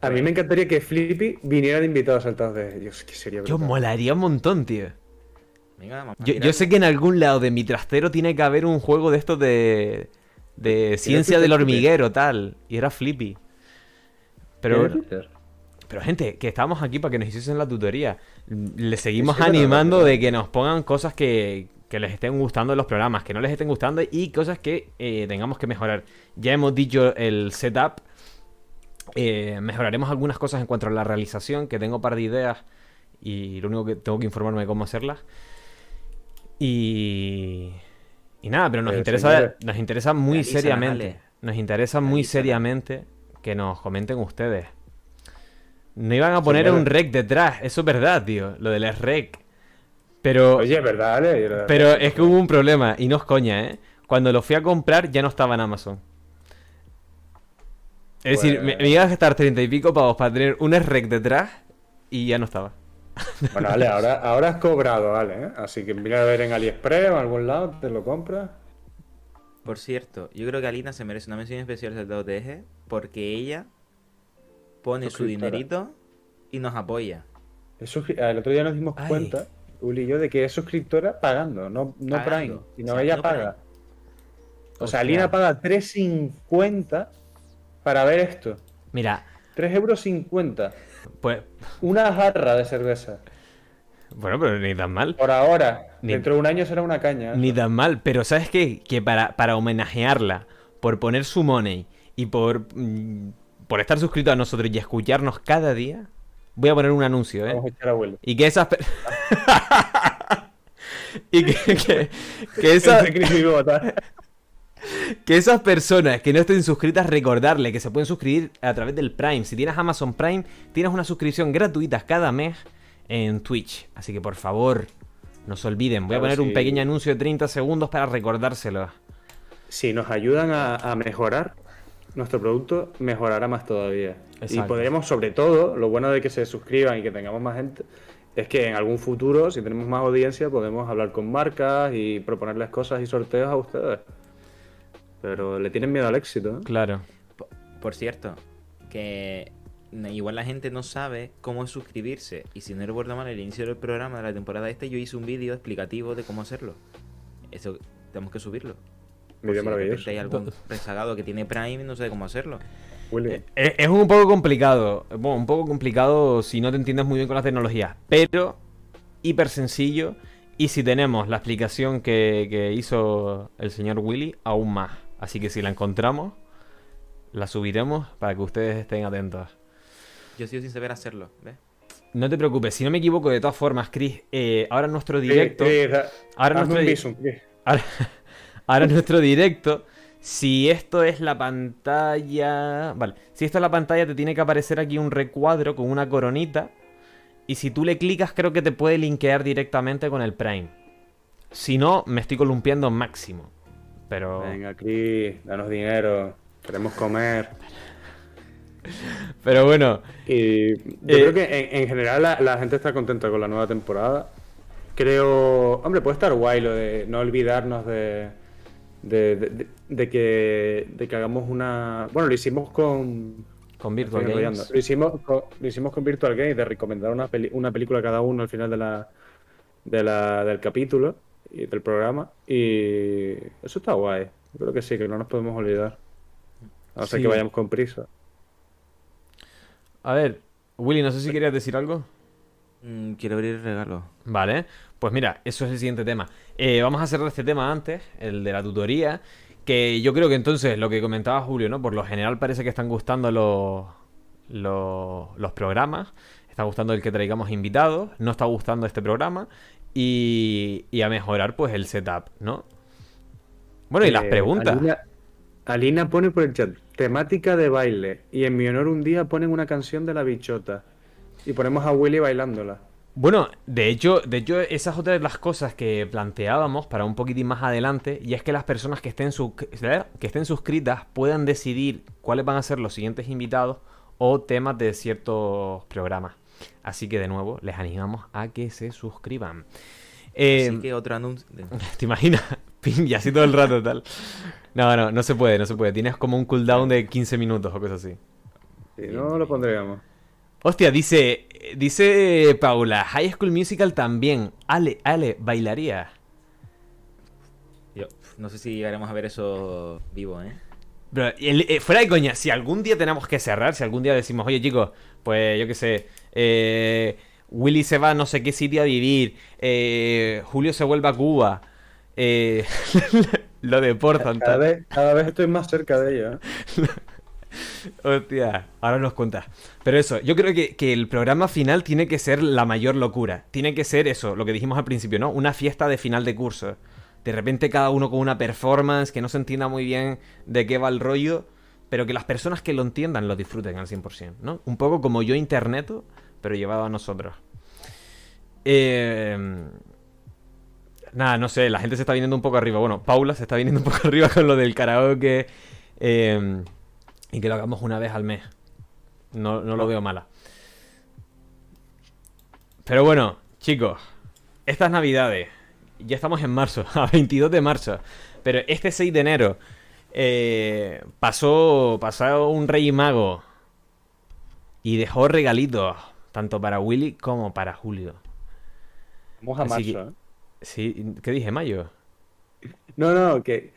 A mí me encantaría que Flippy viniera de invitado saltados de Dios, que sería Yo brutal. molaría un montón, tío. Venga, a Yo, yo sé que en algún lado de mi trastero tiene que haber un juego de estos de. de ciencia del hormiguero, tal. Y era Flippy. Pero. Pero gente, que estamos aquí para que nos hiciesen la tutoría. Le seguimos Sí, sí, es verdad, animando de que nos pongan cosas que, que les estén gustando en los programas, que no les estén gustando y cosas que eh, tengamos que mejorar. Ya hemos dicho el setup. Eh, mejoraremos algunas cosas en cuanto a la realización, que tengo un par de ideas y lo único que tengo que informarme de cómo hacerlas. Y, y nada, pero nos interesa, nos interesa muy seriamente, nos interesa muy seriamente que nos comenten ustedes. No iban a poner un rec detrás, eso es verdad, tío, lo del rec. Pero, Oye, ¿verdad, Ale? pero es que hubo un problema, y no es coña, ¿eh? Cuando lo fui a comprar ya no estaba en Amazon. Es decir, me, me iba a gastar treinta y pico pavos para tener un rec detrás y ya no estaba. Bueno, Ale, ahora, ahora has cobrado, Ale, ¿eh? Así que mira a ver en AliExpress o en algún lado, te lo compras. Por cierto, yo creo que Alina se merece una mención especial del TG porque ella pone su dinerito y nos apoya. Es El otro día nos dimos Ay. cuenta, Uli y yo, de que es suscriptora pagando, no, no Pagando. Prime, sino O sea, ella no paga. Prime. O sea. Alina paga 3.50 para ver esto. Mira, 3,50 euros. pues, Una jarra de cerveza. bueno, pero ni tan mal. Por ahora. Ni- Dentro de un año será una caña. Ni tan mal, pero ¿sabes qué? Que para, para homenajearla, por poner su money y por, mm, por estar suscrito a nosotros y escucharnos cada día, voy a poner un anuncio, ¿eh? Vamos a echar a Willy. Y que esas... y que, que, que esa- Ese Chris iba a votar. que esas personas que no estén suscritas, recordarle que se pueden suscribir a través del Prime. Si tienes Amazon Prime, tienes una suscripción gratuita cada mes en Twitch. Así que por favor, no se olviden. Voy a poner un pequeño anuncio de 30 segundos para recordárselo. Si nos ayudan a, a mejorar nuestro producto, mejorará más todavía. Y Exacto. podremos, sobre todo, lo bueno de que se suscriban y que tengamos más gente, es que en algún futuro, si tenemos más audiencia, podemos hablar con marcas y proponerles cosas y sorteos a ustedes. Pero le tienen miedo al éxito. ¿eh? Claro. Por, por cierto, que igual la gente no sabe cómo suscribirse. Y si no recuerdo mal, al inicio del programa de la temporada este, yo hice un vídeo explicativo de cómo hacerlo. Eso tenemos que subirlo. Vídeo si repente maravilloso. hay algún rezagado que tiene Prime y no sabe cómo hacerlo. Willy. Es, es un poco complicado. Bueno, un poco complicado si no te entiendes muy bien con la tecnología. Pero hiper sencillo. Y si tenemos la explicación que, que hizo el señor Willy, aún más. Así que si la encontramos, la subiremos para que ustedes estén atentos. Yo sigo sin saber hacerlo, ¿ves? No te preocupes, si no me equivoco, de todas formas, Chris, eh, ahora en nuestro directo. Chris, Chris, ahora hazme nuestro un Chris. Ahora, ahora nuestro directo, si esto es la pantalla... Vale, si esto es la pantalla te tiene que aparecer aquí un recuadro con una coronita. Y si tú le clicas creo que te puede linkear directamente con el Prime. Si no, me estoy columpiando máximo. Pero... Venga, Chris, danos dinero. Queremos comer. Pero bueno, Y yo Eh, creo que en, en general la, la gente está contenta con la nueva temporada. Creo, hombre, puede estar guay lo de no olvidarnos de, de, de- de- de que, de que hagamos una... Bueno, lo hicimos con... con Virtual. Games... Lo hicimos, con, lo hicimos con Virtual Games de recomendar una, peli- una película cada uno al final de la, de la, del capítulo y del programa. Y eso está guay. Yo creo que sí, que no nos podemos olvidar. A no ser Sí. que vayamos con prisa. A ver, Willy, no sé si querías decir algo. Mm, quiero abrir el regalo. Vale, pues mira, eso es el siguiente tema. Eh, vamos a cerrar este tema antes, el de la tutoría, que yo creo que entonces lo que comentaba Julio, ¿no? Por lo general parece que están gustando los, los, los programas, está gustando el que traigamos invitados, no está gustando este programa y, y a mejorar pues el setup, ¿no? Bueno, y las Eh, preguntas. Alina, Alina pone por el chat temática de baile y en mi honor un día ponen una canción de la bichota y ponemos a Willy bailándola. Bueno, de hecho, de hecho, esa es otra de las cosas que planteábamos para un poquitín más adelante, y es que las personas que estén, sus- que estén suscritas puedan decidir cuáles van a ser los siguientes invitados o temas de ciertos programas. Así que de nuevo, les animamos a que se suscriban. Eh, Así que otro anuncio. ¿Te imaginas? Pim, y así todo el rato tal. No, no, no se puede, no se puede. Tienes como un cooldown de 15 minutos o cosas así. Si no, lo pondríamos. Hostia, dice, dice Paula, High School Musical también. Ale, Ale, bailaría. Yo no sé si llegaremos a ver eso vivo, ¿eh? Pero, el- eh, fuera de coña, si algún día tenemos que cerrar, si algún día decimos, oye chicos, pues yo qué sé, eh, Willy se va a no sé qué sitio a vivir, eh, Julio se vuelve a Cuba, eh, lo deportan, Cada tal. vez, cada vez estoy más cerca de ello. Hostia, ahora nos cuentas. Pero eso, yo creo que, que el programa final tiene que ser la mayor locura. Tiene que ser eso, lo que dijimos al principio, ¿no? Una fiesta de final de curso. De repente cada uno con una performance que no se entienda muy bien de qué va el rollo, pero que las personas que lo entiendan lo disfruten al 100%, ¿no? Un poco como yo interneto, pero llevado a nosotros. Eh... Nada, no sé, la gente se está viniendo un poco arriba. Bueno, Paula se está viniendo un poco arriba con lo del karaoke. eh, y que lo hagamos una vez al mes. No, no lo veo mala. Pero bueno, chicos, estas navidades, ya estamos en marzo, a 22 de marzo, pero este 6 de enero eh, pasó, pasó un rey mago y dejó regalitos, tanto para Willy como para Julio. Vamos a Así marzo, que- ¿eh? Sí, ¿qué dije? ¿Mayo? No, no, que,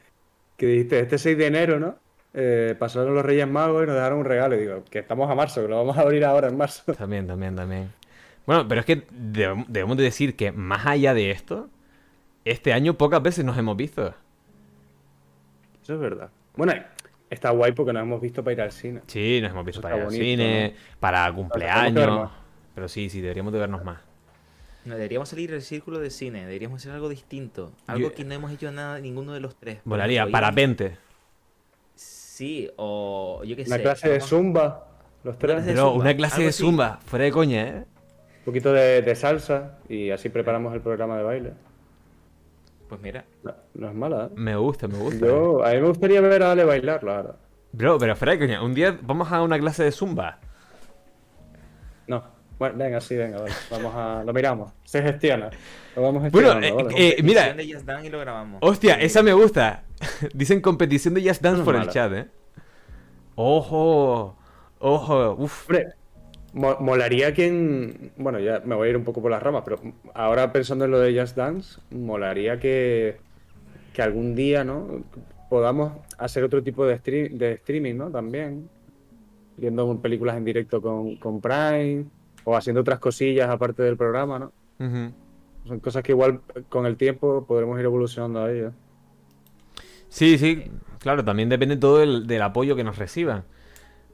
que dijiste, este 6 de enero, ¿no? Eh, pasaron los Reyes Magos y nos dejaron un regalo. Y digo, que estamos a marzo, que lo vamos a abrir ahora en marzo. También, también, también. Bueno, pero es que deb- debemos de decir que más allá de esto, este año pocas veces nos hemos visto. Eso es verdad. Bueno, está guay porque nos hemos visto para ir al cine. Sí, nos hemos visto para ir al cine, para cumpleaños. Pero sí, sí, deberíamos de vernos más. No, deberíamos salir del círculo de cine, deberíamos hacer algo distinto. Algo Yo- que no hemos hecho nada, ninguno de los tres. Volaría, parapente. Sí, o yo qué sé. Una clase de Zumba, los tres. clase de Pero zumba, una clase de zumba, fuera de coña, ¿eh? Un poquito de, de salsa y así preparamos el programa de baile. Pues mira, No, no es mala, ¿eh? Me gusta, me gusta. Yo, a mí me gustaría ver a Ale bailar, la verdad. Bro, pero fuera de coña, un día vamos a una clase de zumba. No. Bueno, venga, sí, venga, vale. Vamos a... Lo miramos. Se gestiona. Lo vamos Bueno, eh, ¿vale? eh, mira, de Just Dance y lo grabamos. hostia, Sí. esa me gusta. Dicen competición de Just Dance No por el chat, ¿eh? Ojo, ojo, uff. Hombre, mo- molaría quien. Bueno, ya me voy a ir un poco por las ramas, pero ahora pensando en lo de Just Dance, molaría que, que algún día, ¿no? Podamos hacer otro tipo de, stream- de streaming, ¿no? También. Viendo películas en directo con, con Prime o haciendo otras cosillas aparte del programa, ¿no? Son cosas que igual con el tiempo podremos ir evolucionando a ellas. Sí, sí, claro, también depende todo del, del apoyo que nos reciban.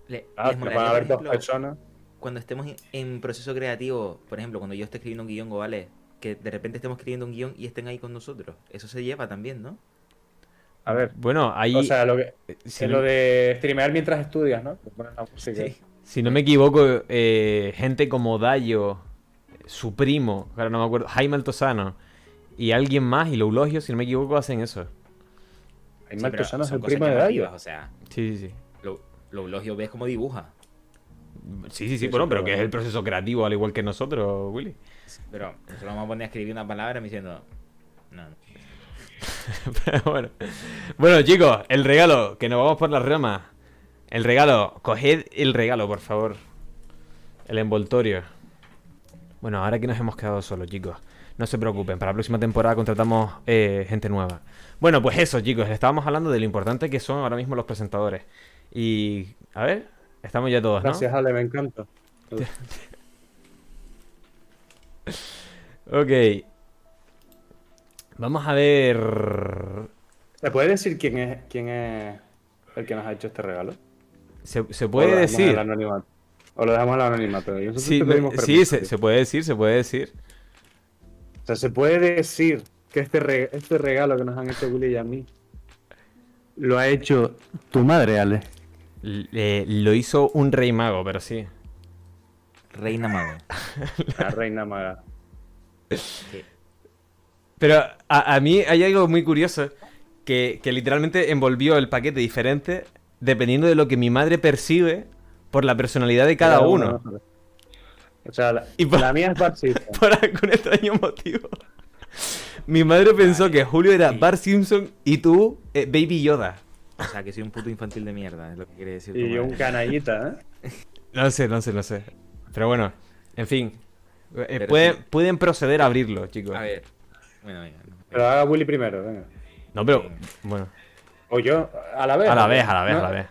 Le- Ah, les que molaría, van a haber dos personas. cuando estemos en- proceso creativo, por ejemplo, cuando yo esté escribiendo un guion, ¿vale? Que de repente estemos escribiendo un guion y estén ahí con nosotros. Eso se lleva también, ¿no? A ver. Bueno, ahí, O sea, lo que, es no, lo de streamear mientras estudias, ¿no? Sí. Si no me equivoco, eh, gente como Dayo, su primo, ahora no me acuerdo, Jaime Altozano y alguien más, y Loulogio, si no me equivoco, hacen eso. Hay Sí, Sano es el primo de Dayo. O sea, Sí, sí, sí. lo, lo elogio, ves cómo dibuja. Sí, sí, sí, bueno, pero que es el proceso creativo, al igual que nosotros, Willy. Pero nosotros vamos a poner a escribir una palabra me diciendo. No, no. Pero bueno. Bueno, chicos, el regalo, que nos vamos por las ramas. El regalo, coged el regalo, por favor. El envoltorio. Bueno, ahora que nos hemos quedado solos, chicos. No se preocupen, para la próxima temporada contratamos eh, gente nueva. Bueno, pues eso, chicos, estábamos hablando de lo importante que son ahora mismo los presentadores. Y, a ver, estamos ya todos, ¿no? Gracias, Ale, me encanta. Ok. Vamos a ver... ¿Se puede decir quién es, quién es el que nos ha hecho este regalo? Se, se ¿O puede lo dejamos en decir... O lo dejamos el anonimato. Sí, sí, se, puede decir, se puede decir. O sea, se puede decir que este, re- este regalo que nos han hecho Willy y a mí lo ha hecho tu madre, Ale. L- eh, lo hizo un rey mago, pero sí. Reina Mago. La reina maga. Sí. Pero a, a mí hay algo muy curioso que, que literalmente envolvió el paquete diferente dependiendo de lo que mi madre percibe por la personalidad de cada uno. O sea, la, Y pa- la mía es Bart Simpson. Por algún extraño motivo. Mi madre pensó que Julio era Sí. Bart Simpson y tú eh, Baby Yoda. O sea, que soy un puto infantil de mierda, es lo que quiere decir. Y madre. un canallita, ¿eh? No sé, no sé, no sé. Pero bueno, en fin. Eh, pueden, sí. pueden proceder a abrirlo, chicos. A ver. Bueno, venga. Pero haga Willy primero, venga. No, pero bueno. O yo, a la vez. A la vez, a la vez, ¿No? a la vez.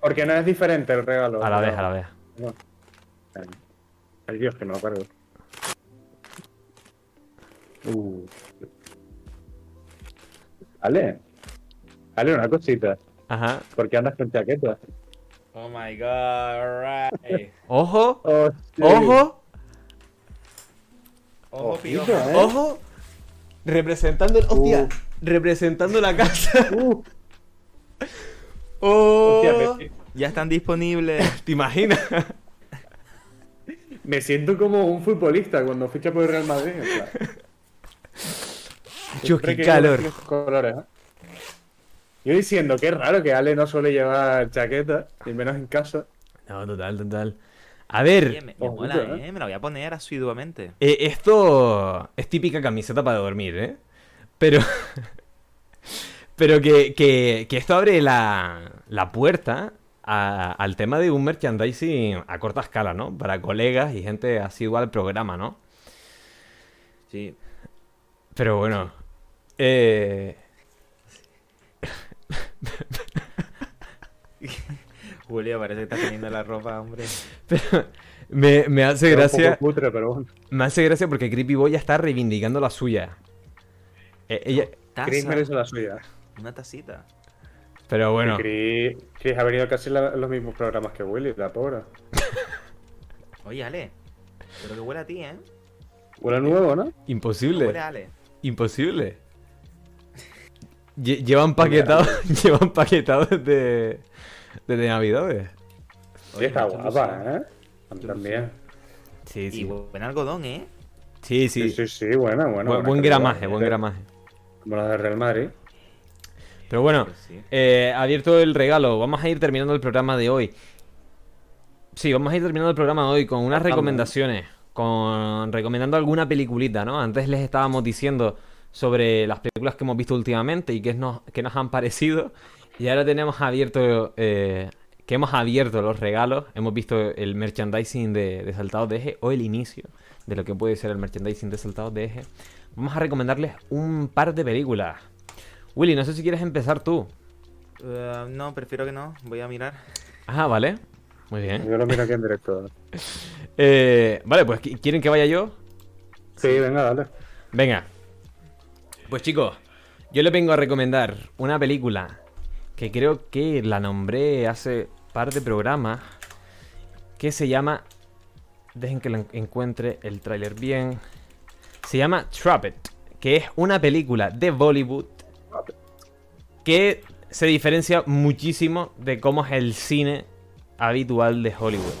Porque no es diferente el regalo. A la vez, a la vez. No. Ay, Dios, que no acuerdo. Uh. Ale. Ale, una cosita. Ajá. ¿Por qué andas con chaqueta? Oh my god, alright. Ojo, Oh, sí. ojo, Ojo, Ojito. ¿eh? ojo. Representando el. Hostia, Uh. representando la casa. Uh, Oh, hostia, me, Ya están disponibles. ¿Te imaginas? me siento como un futbolista cuando ficha por el Real Madrid. Yo, qué que calor. colores, ¿eh? Yo diciendo que es raro que Ale no suele llevar chaqueta, y menos en casa. No, total, total. A ver, me, me Ojito, mola, ¿eh? eh. Me la voy a poner asiduamente. eh, esto es típica camiseta para dormir, ¿eh? Pero. Pero que, que- que esto abre la, la puerta a- al tema de un merchandising a corta escala, ¿no? Para colegas y gente asidua al programa, ¿no? Sí. Pero bueno. Eh, Julio, parece que está teniendo la ropa, hombre. me, me hace un gracia. poco cutre, pero bueno. Me hace gracia porque Creepy Boy ya está reivindicando la suya. Eh, ella, Chris merece la suya. Una tacita. pero bueno, Chris, Chris ha venido casi la- los mismos programas que Willy, la pobre. Oye, Ale. Pero que huele a ti, ¿eh? Huele nuevo, ¿no? Huele imposible. a Ale. Imposible. Lle- Llevan paquetado, llevan paquetado desde, desde Navidades. Sí, está guapa. ¿eh? También. Sí, Y sí. buen algodón, ¿eh? Sí, Sí, sí. sí, sí, buena, buena. buen, buen gramaje, buen Sí, gramaje. Como la de Real Madrid. Pero bueno, Pues sí. eh, abierto el regalo, vamos a ir terminando el programa de hoy. Sí, vamos a ir terminando el programa de hoy con unas recomendaciones, con recomendando alguna peliculita, ¿no? Antes les estábamos diciendo sobre las películas que hemos visto últimamente y qué nos, qué nos han parecido. Y ahora tenemos abierto, eh, que hemos abierto los regalos, hemos visto el merchandising de, de Saltados de Eje o el inicio de lo que puede ser el merchandising de Saltados de Eje. Vamos a recomendarles un par de películas. Willy, no sé si quieres empezar tú. Eh, no, prefiero que no. Voy a mirar. Ah, vale. Muy bien. Yo lo miro aquí en directo. Eh, vale, pues ¿qui- ¿quieren que vaya yo? Sí, venga, dale. Venga. Pues chicos, yo les vengo a recomendar una película que creo que la nombré hace par de programas que se llama... Dejen que lo en- encuentre el tráiler bien. Se llama Trapped, que es una película de Bollywood que se diferencia muchísimo de cómo es el cine habitual de Hollywood.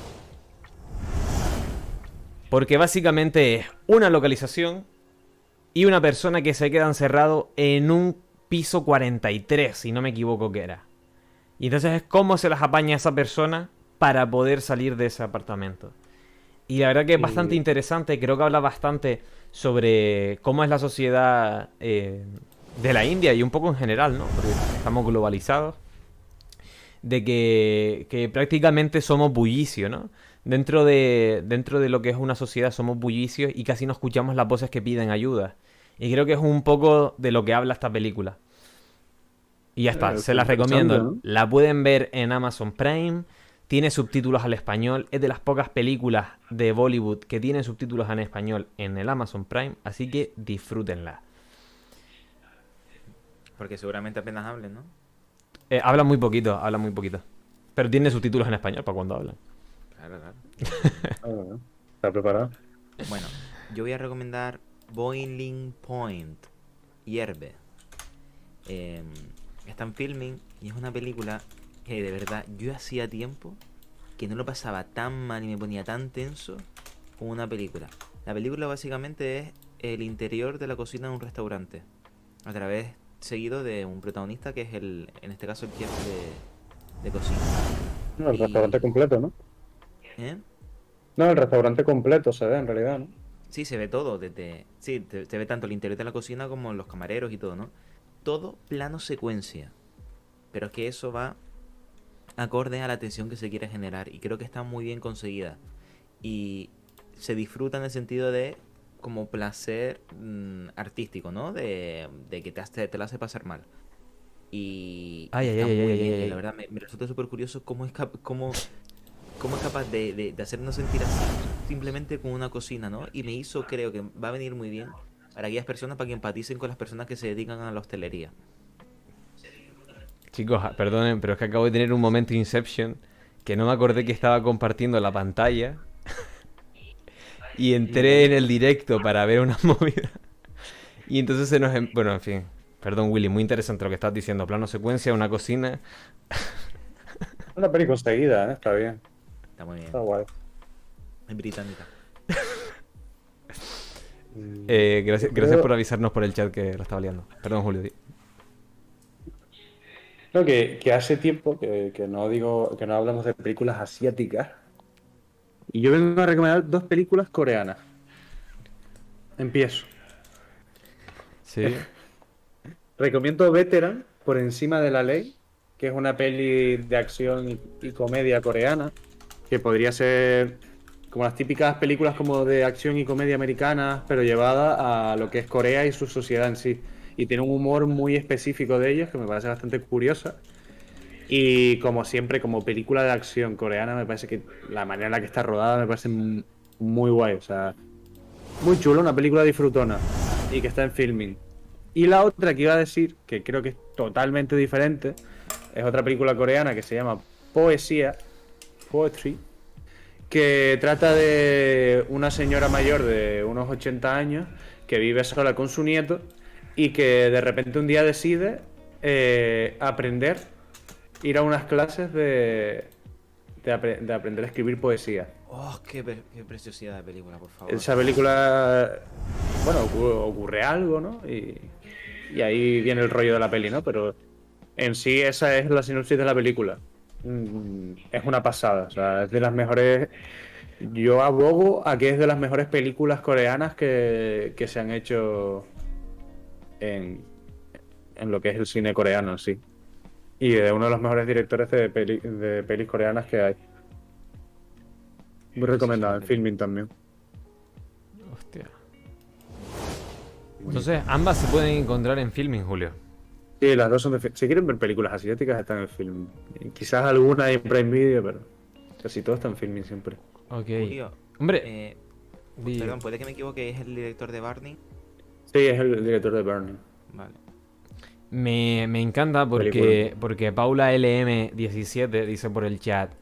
Porque básicamente es una localización y una persona que se queda encerrado en un piso 43, si no me equivoco que era. Y entonces es cómo se las apaña esa persona para poder salir de ese apartamento. Y la verdad que es bastante interesante, creo que habla bastante sobre cómo es la sociedad eh, de la India y un poco en general, ¿no? Porque estamos globalizados. De que, que prácticamente somos bullicio, ¿no? Dentro de, dentro de lo que es una sociedad somos bullicios y casi no escuchamos las voces que piden ayuda. Y creo que es un poco de lo que habla esta película. Y ya está, Eh, se las recomiendo. ¿no? La pueden ver en Amazon Prime. Tiene subtítulos al español. Es de las pocas películas de Bollywood que tienen subtítulos en español en el Amazon Prime. Así que disfrútenla. Porque seguramente apenas hablen, ¿no? Eh, habla muy poquito, habla muy poquito. Pero tiene subtítulos en español para cuando hablan. Claro, claro. Ah. ¿Estás preparado? Bueno, yo voy a recomendar Boiling Point, Hierve. Eh, está en filming y es una película que de verdad yo hacía tiempo que no lo pasaba tan mal y me ponía tan tenso como una película. La película básicamente es el interior de la cocina de un restaurante. A través seguido de un protagonista que es el, en este caso el chef de, de cocina. No, el Y- restaurante completo, ¿no? ¿Eh? No, el restaurante completo se ve en realidad, ¿no? Sí, se ve todo, desde... Sí, te- se ve tanto el interior de la cocina como los camareros y todo, ¿no? Todo plano secuencia. Pero es que eso va acorde a la tensión que se quiere generar y creo que está muy bien conseguida. Y se disfruta en el sentido de como placer mm, artístico, ¿no? De, de que te, hace, te lo hace pasar mal. Y Ay, ay, está ay, muy ay, bien, ay, y ay. la verdad me, me resulta súper curioso cómo es, cap- cómo, cómo es capaz de, de- de hacernos sentir así simplemente con una cocina, ¿no? Y me hizo, creo que va a venir muy bien para aquellas personas, para que empaticen con las personas que se dedican a la hostelería. Chicos, ah, perdonen, pero es que acabo de tener un momento Inception que no me acordé que estaba compartiendo la pantalla y entré en el directo para ver una movida. Y entonces se nos... em- Bueno, en fin. Perdón, Willy, muy interesante lo que estás diciendo. Plano secuencia, una cocina. Una peli conseguida, ¿eh? Está bien. Está muy bien. Está guay. Es británica. Eh, gracias, gracias creo- por avisarnos por el chat que lo estaba liando. Perdón, Julio. No, que, que hace tiempo que, que no digo, que no hablamos de películas asiáticas. Y yo vengo a recomendar dos películas coreanas. Empiezo. Sí. Recomiendo Veteran por encima de la ley, que es una peli de acción y, y comedia coreana, que podría ser como las típicas películas como de acción y comedia americanas, pero llevada a lo que es Corea y su sociedad en sí. Y tiene un humor muy específico de ellos que me parece bastante curiosa. Y como siempre, como película de acción coreana, me parece que la manera en la que está rodada me parece muy guay. O sea, muy chulo, una película disfrutona y que está en filming. Y la otra que iba a decir, que creo que es totalmente diferente, es otra película coreana que se llama Poesía, Poetry, que trata de una señora mayor de unos 80 años que vive sola con su nieto y que de repente un día decide eh, aprender, ir a unas clases de, de, apre- de aprender a escribir poesía. Oh, qué, pre- qué preciosidad de película, por favor. Esa película, bueno, ocurre, ocurre algo, ¿no? Y, y ahí viene el rollo de la peli, ¿no? Pero en sí esa es la sinopsis de la película. Mm, Es una pasada, o sea, es de las mejores... Yo abogo a que es de las mejores películas coreanas que, que se han hecho en, en lo que es el cine coreano en sí. Y de uno de los mejores directores de, peli- de pelis coreanas que hay. Muy recomendado, en filming también. Hostia. Entonces, ambas se pueden encontrar en filming, Julio. Sí, las dos son de fi- Si quieren ver películas asiáticas, están en film. Y Quizás alguna en Prime Video, pero casi todo está en filming siempre. Ok. Julio, Hombre, eh, perdón, puede que me equivoque, es el director de Barney. Sí, es el director de Burning. Vale. Me, me encanta porque, Película. porque Paula LM17 dice por el chat.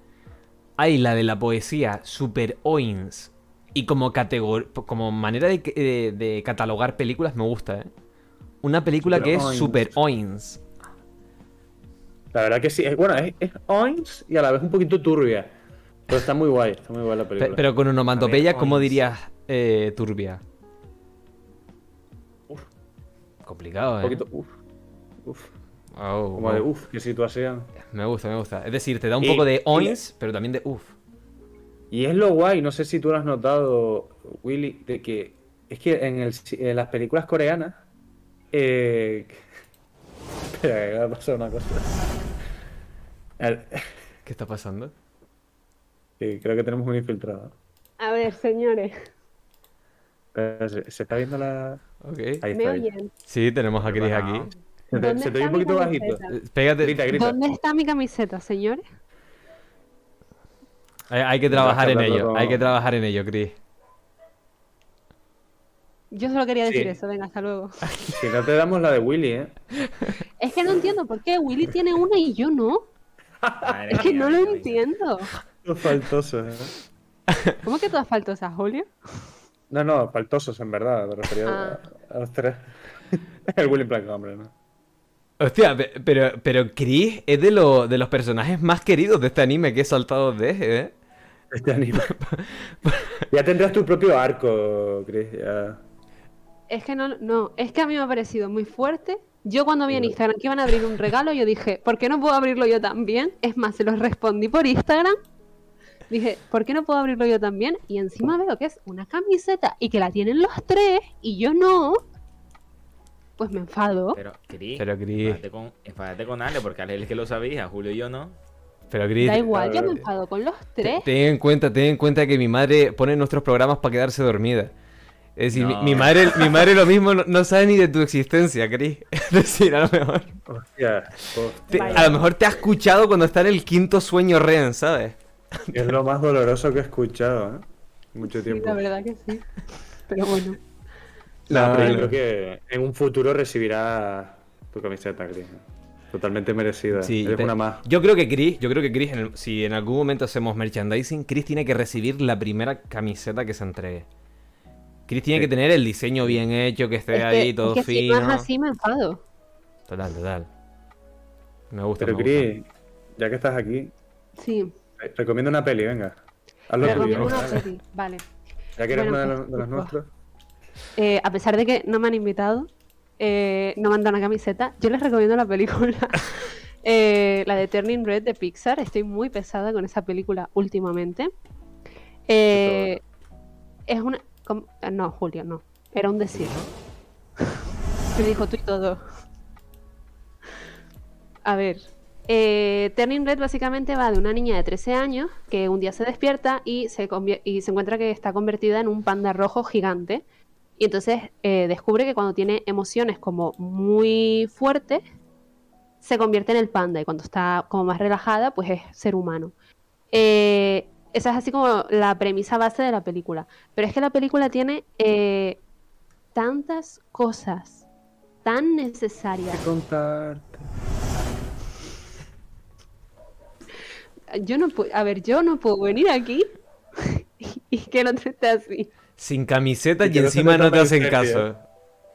Hay la de la poesía, super oins. Y como, categor como manera de, de- de catalogar películas me gusta, ¿eh? Una película Super que es oins. super oins. La verdad que sí. Es, bueno, es, es oins y a la vez un poquito turbia. Pero está muy guay, está muy guay la Pe- película. pero con onomatopeya, ¿cómo oins. dirías eh, turbia? Complicado, un ¿eh? poquito, uf, uf. Oh, Como de wow. uf, qué situación. Me gusta, me gusta. Es decir, te da un Y- poco de y- oins, pero también de uff. Y es lo guay, no sé si tú lo has notado, Willy, de que es que en, el, en las películas coreanas. Eh... Espera, que me ha pasado una cosa. El- ¿Qué está pasando? Sí, creo que tenemos un infiltrado. A ver, señores, Espera, ¿Se, se está viendo la.? Ok. Ahí ¿me está. ahí. oyen? Sí, tenemos a Chris Bueno. aquí. Se te, ¿Dónde se te oye un poquito bajito. Eh, Pégate. Grita, grita. ¿Dónde está mi camiseta, señores? Hay, hay que trabajar en ello. Hay que trabajar en ello, Chris. Yo solo quería decir Sí. eso, venga, hasta luego. Si no te damos la de Willy, ¿eh? Es que no entiendo por qué Willy tiene una y yo no. Madre Es que mía, no lo entiendo. Los faltosos, ¿eh? ¿Cómo que todas faltosas, Julio? No, no, faltosos en verdad, me refería Ah. a, a los tres. El Willy en plan, hombre, ¿no? Hostia, pe- pero, pero Chris es de, lo- de los personajes más queridos de este anime que he saltado de, ¿eh? Este anime. ya tendrás tu propio arco, Chris. Ya. Es que no, no, es que a mí me ha parecido muy fuerte. Yo cuando vi en. Instagram que iban a abrir un regalo, yo dije, ¿por qué no puedo abrirlo yo también? Es más, se los respondí por Instagram. Dije, ¿por qué no puedo abrirlo yo también? Y encima veo que es una camiseta y que la tienen los tres y yo no. Pues me enfado. Pero, Cris, Pero, Cris. enfádate con, enfádate con Ale, porque Ale es el que lo sabía, Julio y yo no. Pero Gris, Da igual, yo me enfado con los te- tres. ten en cuenta, ten en cuenta que mi madre pone nuestros programas para quedarse dormida. Es decir, mi- No. mi, madre, mi madre lo mismo no, no sabe ni de tu existencia, Cris. Es decir, a lo mejor. Hostia, te- hostia, a lo mejor te ha escuchado cuando está en el quinto sueño Ren, ¿sabes? es lo más doloroso que he escuchado, ¿eh? Mucho Sí, tiempo. la verdad que sí. Pero bueno. No, No, pero yo creo que en un futuro recibirá tu camiseta, Chris. Totalmente merecida. Sí, Eres te- una más. Yo creo que Chris, yo creo que Chris, en el- si en algún momento hacemos merchandising, Chris tiene que recibir la primera camiseta que se entregue. Chris tiene Sí. que tener el diseño bien hecho, que esté Es que- ahí todo es que si fino. no es así, me enfado. Total, total. Me gusta. Pero me gusta. Chris, ya que estás aquí, Sí, recomiendo una peli, venga. Haz lo me tuyo, recomiendo una peli. Vale. Ya que eres Bueno, uno de pues, los, de los pues, nuestros. Eh, a pesar de que no me han invitado, eh, no me han dado una camiseta, yo les recomiendo la película. eh, la de Turning Red de Pixar. Estoy muy pesada con esa película últimamente. Es una. No, Julio, no. Era un decir. Me dijo tú y todo. A ver. Eh, Turning Red básicamente va de una niña de 13 años que un día se despierta y se, y se encuentra que está convertida en un panda rojo gigante. Y entonces eh, descubre que cuando tiene emociones como muy fuertes, se convierte en el panda. Y cuando está como más relajada, pues es ser humano. Eh, esa es así como la premisa base de la película. Pero es que la película tiene eh, tantas cosas tan necesarias. contarte. Yo no puedo, a ver, yo no puedo venir aquí y que no te esté así. Sin camiseta Y no encima no te hacen caso.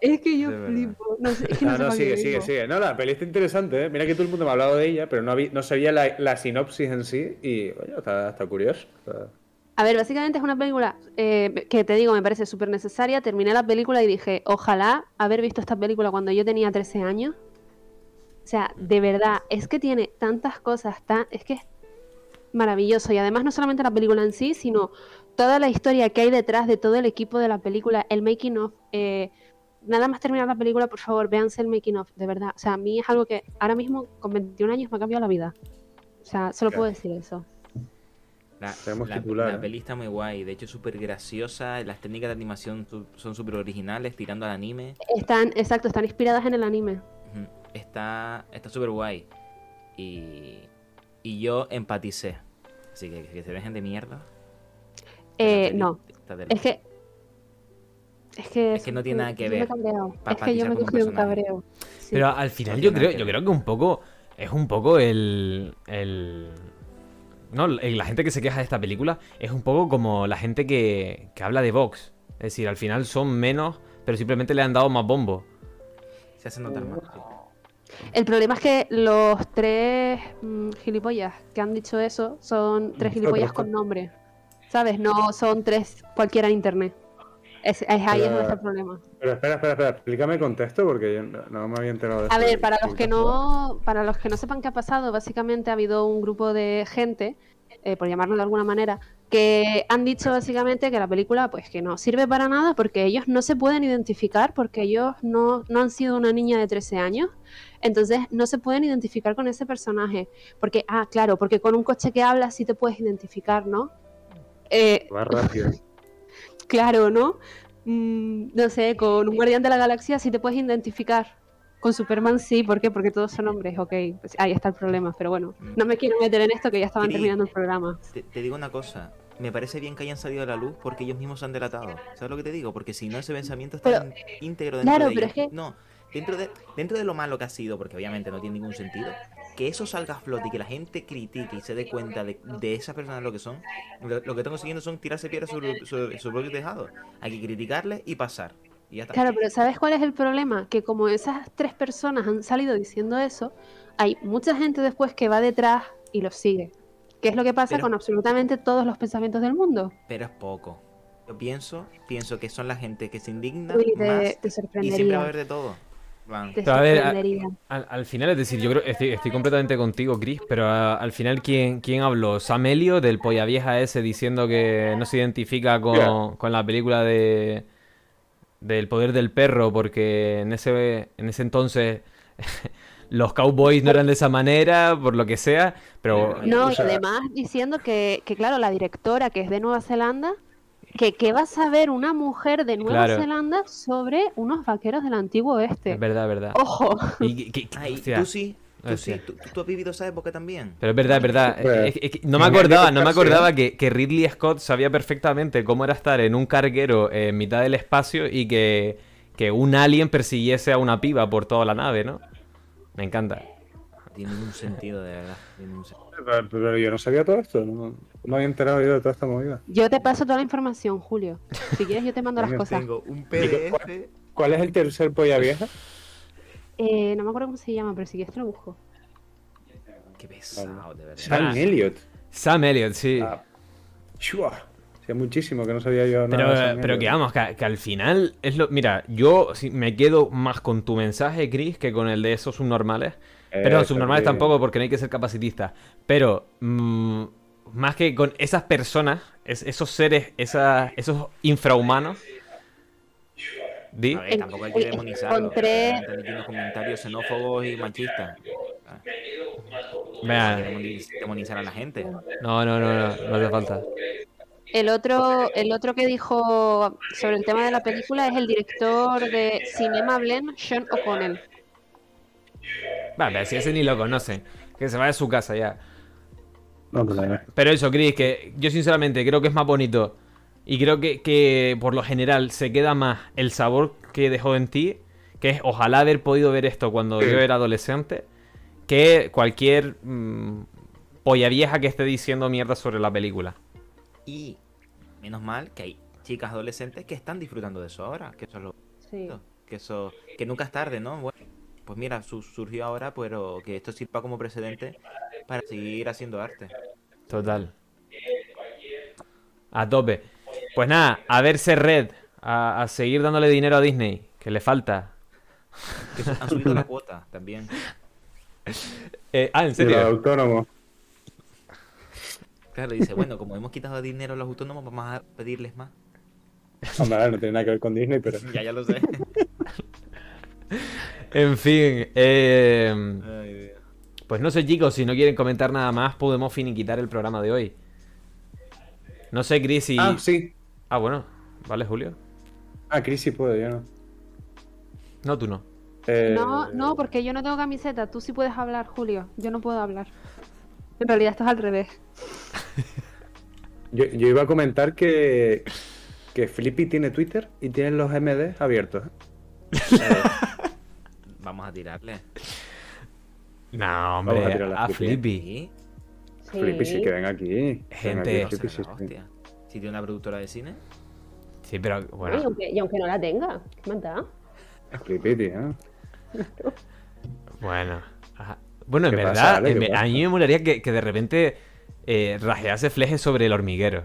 Es que yo flipo. No sé, es que no Ah, no, para sigue, sigue, sigue. No, la peli está interesante, ¿eh? Mira que todo el mundo me ha hablado de ella, pero no, habí- no sabía la, la sinopsis en sí y, oye, está, está curioso. Está- A ver, básicamente es una película eh, que te digo, me parece súper necesaria. Terminé la película y dije, ojalá haber visto esta película cuando yo tenía 13 años. O sea, de verdad, es que tiene tantas cosas, tan, es que es maravilloso. Y además no solamente la película en sí, sino toda la historia que hay detrás de todo el equipo de la película, el making of. eh, nada más terminar la película, por favor, véanse el making of, de verdad. O sea, a mí es algo que ahora mismo, con 21 años, me ha cambiado la vida. O sea, solo Claro. puedo decir eso. La, la- titular, la ¿eh? peli está muy guay, de hecho es súper graciosa, las técnicas de animación su- son súper originales, tirando al anime. Están, exacto, están inspiradas en el anime. Está está súper guay. Y, y yo empaticé. Así que que se dejen de mierda. Eh, no, del- es que. Es que, Es que no tiene nada que ver Es que yo me cogí un cabreo. Sí. Pero al final No yo creo, yo creo que un poco es un poco el, el no, la gente que se queja de esta película es un poco como la gente que, que habla de Vox. Es decir, al final son menos, pero simplemente le han dado más bombo. Se hace notar más. El problema es que los tres mm, gilipollas que han dicho eso son tres gilipollas con nombre. ¿Sabes? No son tres cualquiera en internet. Es, es ahí es donde está el problema. Pero espera, espera, espera, explícame el contexto porque yo no, no me había enterado de A ver, para los que no, para los que no sepan qué ha pasado, básicamente ha habido un grupo de gente, eh, por llamarlo de alguna manera, que han dicho básicamente que la película, pues que no sirve para nada porque ellos no se pueden identificar, porque ellos no, no han sido una niña de 13 años, entonces no se pueden identificar con ese personaje. Porque, ah, claro, porque con un coche que habla sí te puedes identificar, ¿no? Eh, Va rápido. Claro, ¿no? Mm, no sé, con un guardián de la galaxia sí te puedes identificar. Con Superman sí, ¿por qué? Porque todos son hombres, ok. Pues ahí está el problema, pero bueno, no me quiero meter en esto que ya estaban Cri. terminando el programa. Te, te digo una cosa. Me parece bien que hayan salido a la luz porque ellos mismos se han delatado. ¿Sabes lo que te digo? Porque si no, ese pensamiento está Pero- íntegro dentro claro, de pero ellos. es que- No, dentro de, dentro de lo malo que ha sido, porque obviamente no tiene ningún sentido, que eso salga a flote y que la gente critique y se dé cuenta de, de esas personas lo que son, lo, lo que están consiguiendo son tirarse piedras sobre, sobre su propio tejado. Hay que criticarles y pasar. Y ya está. Claro, pero ¿sabes cuál es el problema? Que como esas tres personas han salido diciendo eso, hay mucha gente después que va detrás y los sigue. ¿Qué es lo que pasa Pero- con absolutamente todos los pensamientos del mundo? Pero es poco. yo pienso, pienso que son la gente que se indigna te, más te y siempre va a haber de todo. Van. Te Pero a ver, a- sorprendería. Al, al final, es decir, yo creo estoy, estoy completamente contigo, Chris, pero a- al final, ¿quién, quién habló? Sam Elliott, del polla vieja ese, diciendo que no se identifica con, con la película de del poder del perro, porque en ese, en ese entonces los cowboys no eran de esa manera, por lo que sea, pero No, O y además diciendo que, que, claro, la directora que es de Nueva Zelanda, que, que va a saber una mujer de Nueva Claro. Zelanda sobre unos vaqueros del antiguo oeste. es verdad, verdad. Ojo. Y que- que- Ay, hostia, tú sí, tú sí, tú, tú has vivido esa época también. Pero es verdad, es verdad. Pues, Es- es que no me acordaba, no me acordaba que, que Ridley Scott sabía perfectamente cómo era estar en un carguero en mitad del espacio y que, que un alien persiguiese a una piba por toda la nave, ¿no? Me encanta. Tiene un sentido, de verdad. tiene un sen- Pero, pero yo no sabía todo esto, no, no me había enterado yo de toda esta movida. Yo te paso toda la información, Julio. Si quieres, yo te mando las cosas. Tengo un PDF. ¿Cuál es el tercer polla vieja? Eh, no me acuerdo cómo se llama, pero si quieres te lo busco. Qué pesado, de verdad. Sam Ah. Elliot. Sam Elliott, sí. Ah, chua. Hacía muchísimo que no sabía yo Pero, nada Sam pero Elliot. que vamos, que, que al final es lo. Mira, yo sí, me quedo más con tu mensaje, Chris, que con el de esos subnormales. Pero subnormales tampoco, porque no hay que ser capacitista. Pero mm, más que con esas personas, es- esos seres, esa- esos infrahumanos. ¿Di? A ver, tampoco hay que Eh, demonizarlo. encontré- Están comentarios xenófobos y machistas. Vea, hay que demoniz- demonizar a la gente. No, no, no, no, no hace falta. El otro, el otro que dijo sobre el tema de la película es el director de Cinema Blend, Sean O'Connell. Va, pero si ese ni lo conocen. Que se vaya a su casa ya. No, pues, Pero eso, Chris, que yo sinceramente creo que es más bonito. Y creo que, que por lo general se queda más el sabor que dejó en ti. Que es ojalá haber podido ver esto cuando Sí. yo era adolescente. Que cualquier mm, polla vieja que esté diciendo mierda sobre la película. Y menos mal que hay chicas adolescentes que están disfrutando de eso ahora. Que eso es lo Sí. que eso que nunca es tarde, ¿no? Bueno, pues mira, su- surgió ahora, pero que esto sirva como precedente para seguir haciendo arte. Total. A tope. Pues nada, a verse red. A, a seguir dándole dinero a Disney. Que le falta. Que han subido la cuota también. Eh, ah, ¿en serio? autónomos. Claro, dice, bueno, como hemos quitado dinero a los autónomos, vamos a pedirles más. Hombre, no tiene nada que ver con Disney, pero. Ya, ya lo sé. En fin. eh, Ay. Pues no sé, chicos, si no quieren comentar nada más, podemos finiquitar el programa de hoy. No sé, Chris, si... Ah, sí. Ah, bueno. Vale, Julio. Ah, Chris sí puede, yo no. No, tú no. Eh, No, no, porque yo no tengo camiseta. Tú sí puedes hablar, Julio. Yo no puedo hablar. En realidad esto es al revés. Yo, yo iba a comentar que, que Flippy tiene Twitter y tiene los MD abiertos. Vamos a tirarle. No, hombre, Vamos a tirar la a Flippy. Flippy. Sí. Sí. Flippy sí que ven aquí. Ven Gente. aquí, Flippy, sí, Será, sí. hostia. Si tiene una productora de cine. Sí, pero Ay, bueno. aunque- y aunque no la tenga, ¿qué más da? Flippy, tío. Bueno. Ajá. Bueno, en ¿Qué pasa, verdad, a mí me molaría que, que de repente eh, rajease flejes sobre el hormiguero.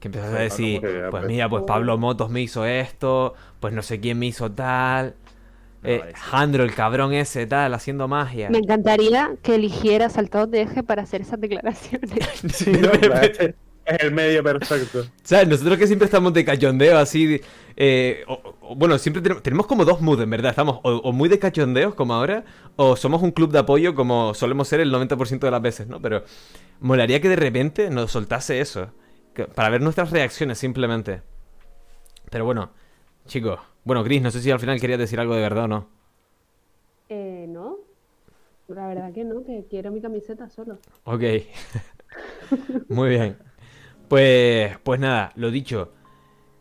Que empezase a decir, pues. mira, pues Pablo Motos me hizo esto, pues no sé quién me hizo tal. Eh. Jandro, el cabrón ese, tal, haciendo magia. Me encantaría que eligiera saltados de eje para hacer esas declaraciones. Sí, No, es el medio perfecto. ¿Sabes? Nosotros que siempre estamos de cachondeo así. eh, o- o- bueno, siempre tenemos, tenemos como dos moods, en verdad. Estamos o, o muy de cachondeos como ahora, o somos un club de apoyo como solemos ser el 90% de las veces, ¿no? Pero molaría que de repente nos soltase eso. que- para ver nuestras reacciones simplemente. Pero bueno, chicos. Bueno, Chris, no sé si al final querías decir algo de verdad o no. Eh, no. La verdad que no, que quiero mi camiseta solo. Ok. Muy bien. Pues, pues nada, lo dicho.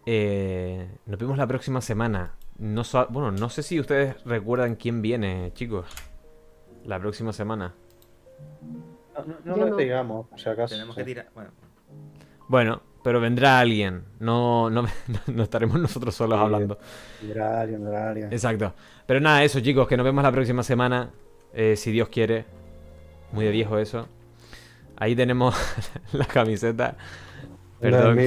Eh, nos vemos la próxima semana. No bueno, no sé si ustedes recuerdan quién viene, chicos. La próxima semana. No, no, lo no. digamos, si acaso. Tenemos sí. que tirar. Bueno, Bueno, pero vendrá alguien. No, no, no estaremos nosotros solos Sí. hablando. Vendrá alguien, vendrá alguien. Exacto. Pero nada, eso, chicos, que nos vemos la próxima semana. eh, si Dios quiere. Muy de viejo eso. Ahí tenemos la camiseta. Perdón.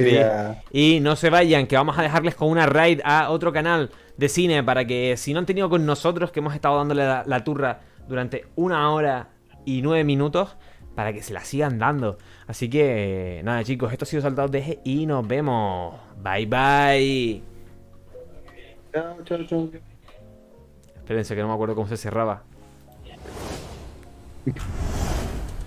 Y no se vayan, que vamos a dejarles con una raid a otro canal de cine para que si no han tenido con nosotros, que hemos estado dándole la, la turra durante una hora y nueve minutos, para que se la sigan dando. Así que, nada chicos, esto ha sido Saltados de Eje y nos vemos. Bye bye. Chao, chao, chao. Espérense que no me acuerdo cómo se cerraba.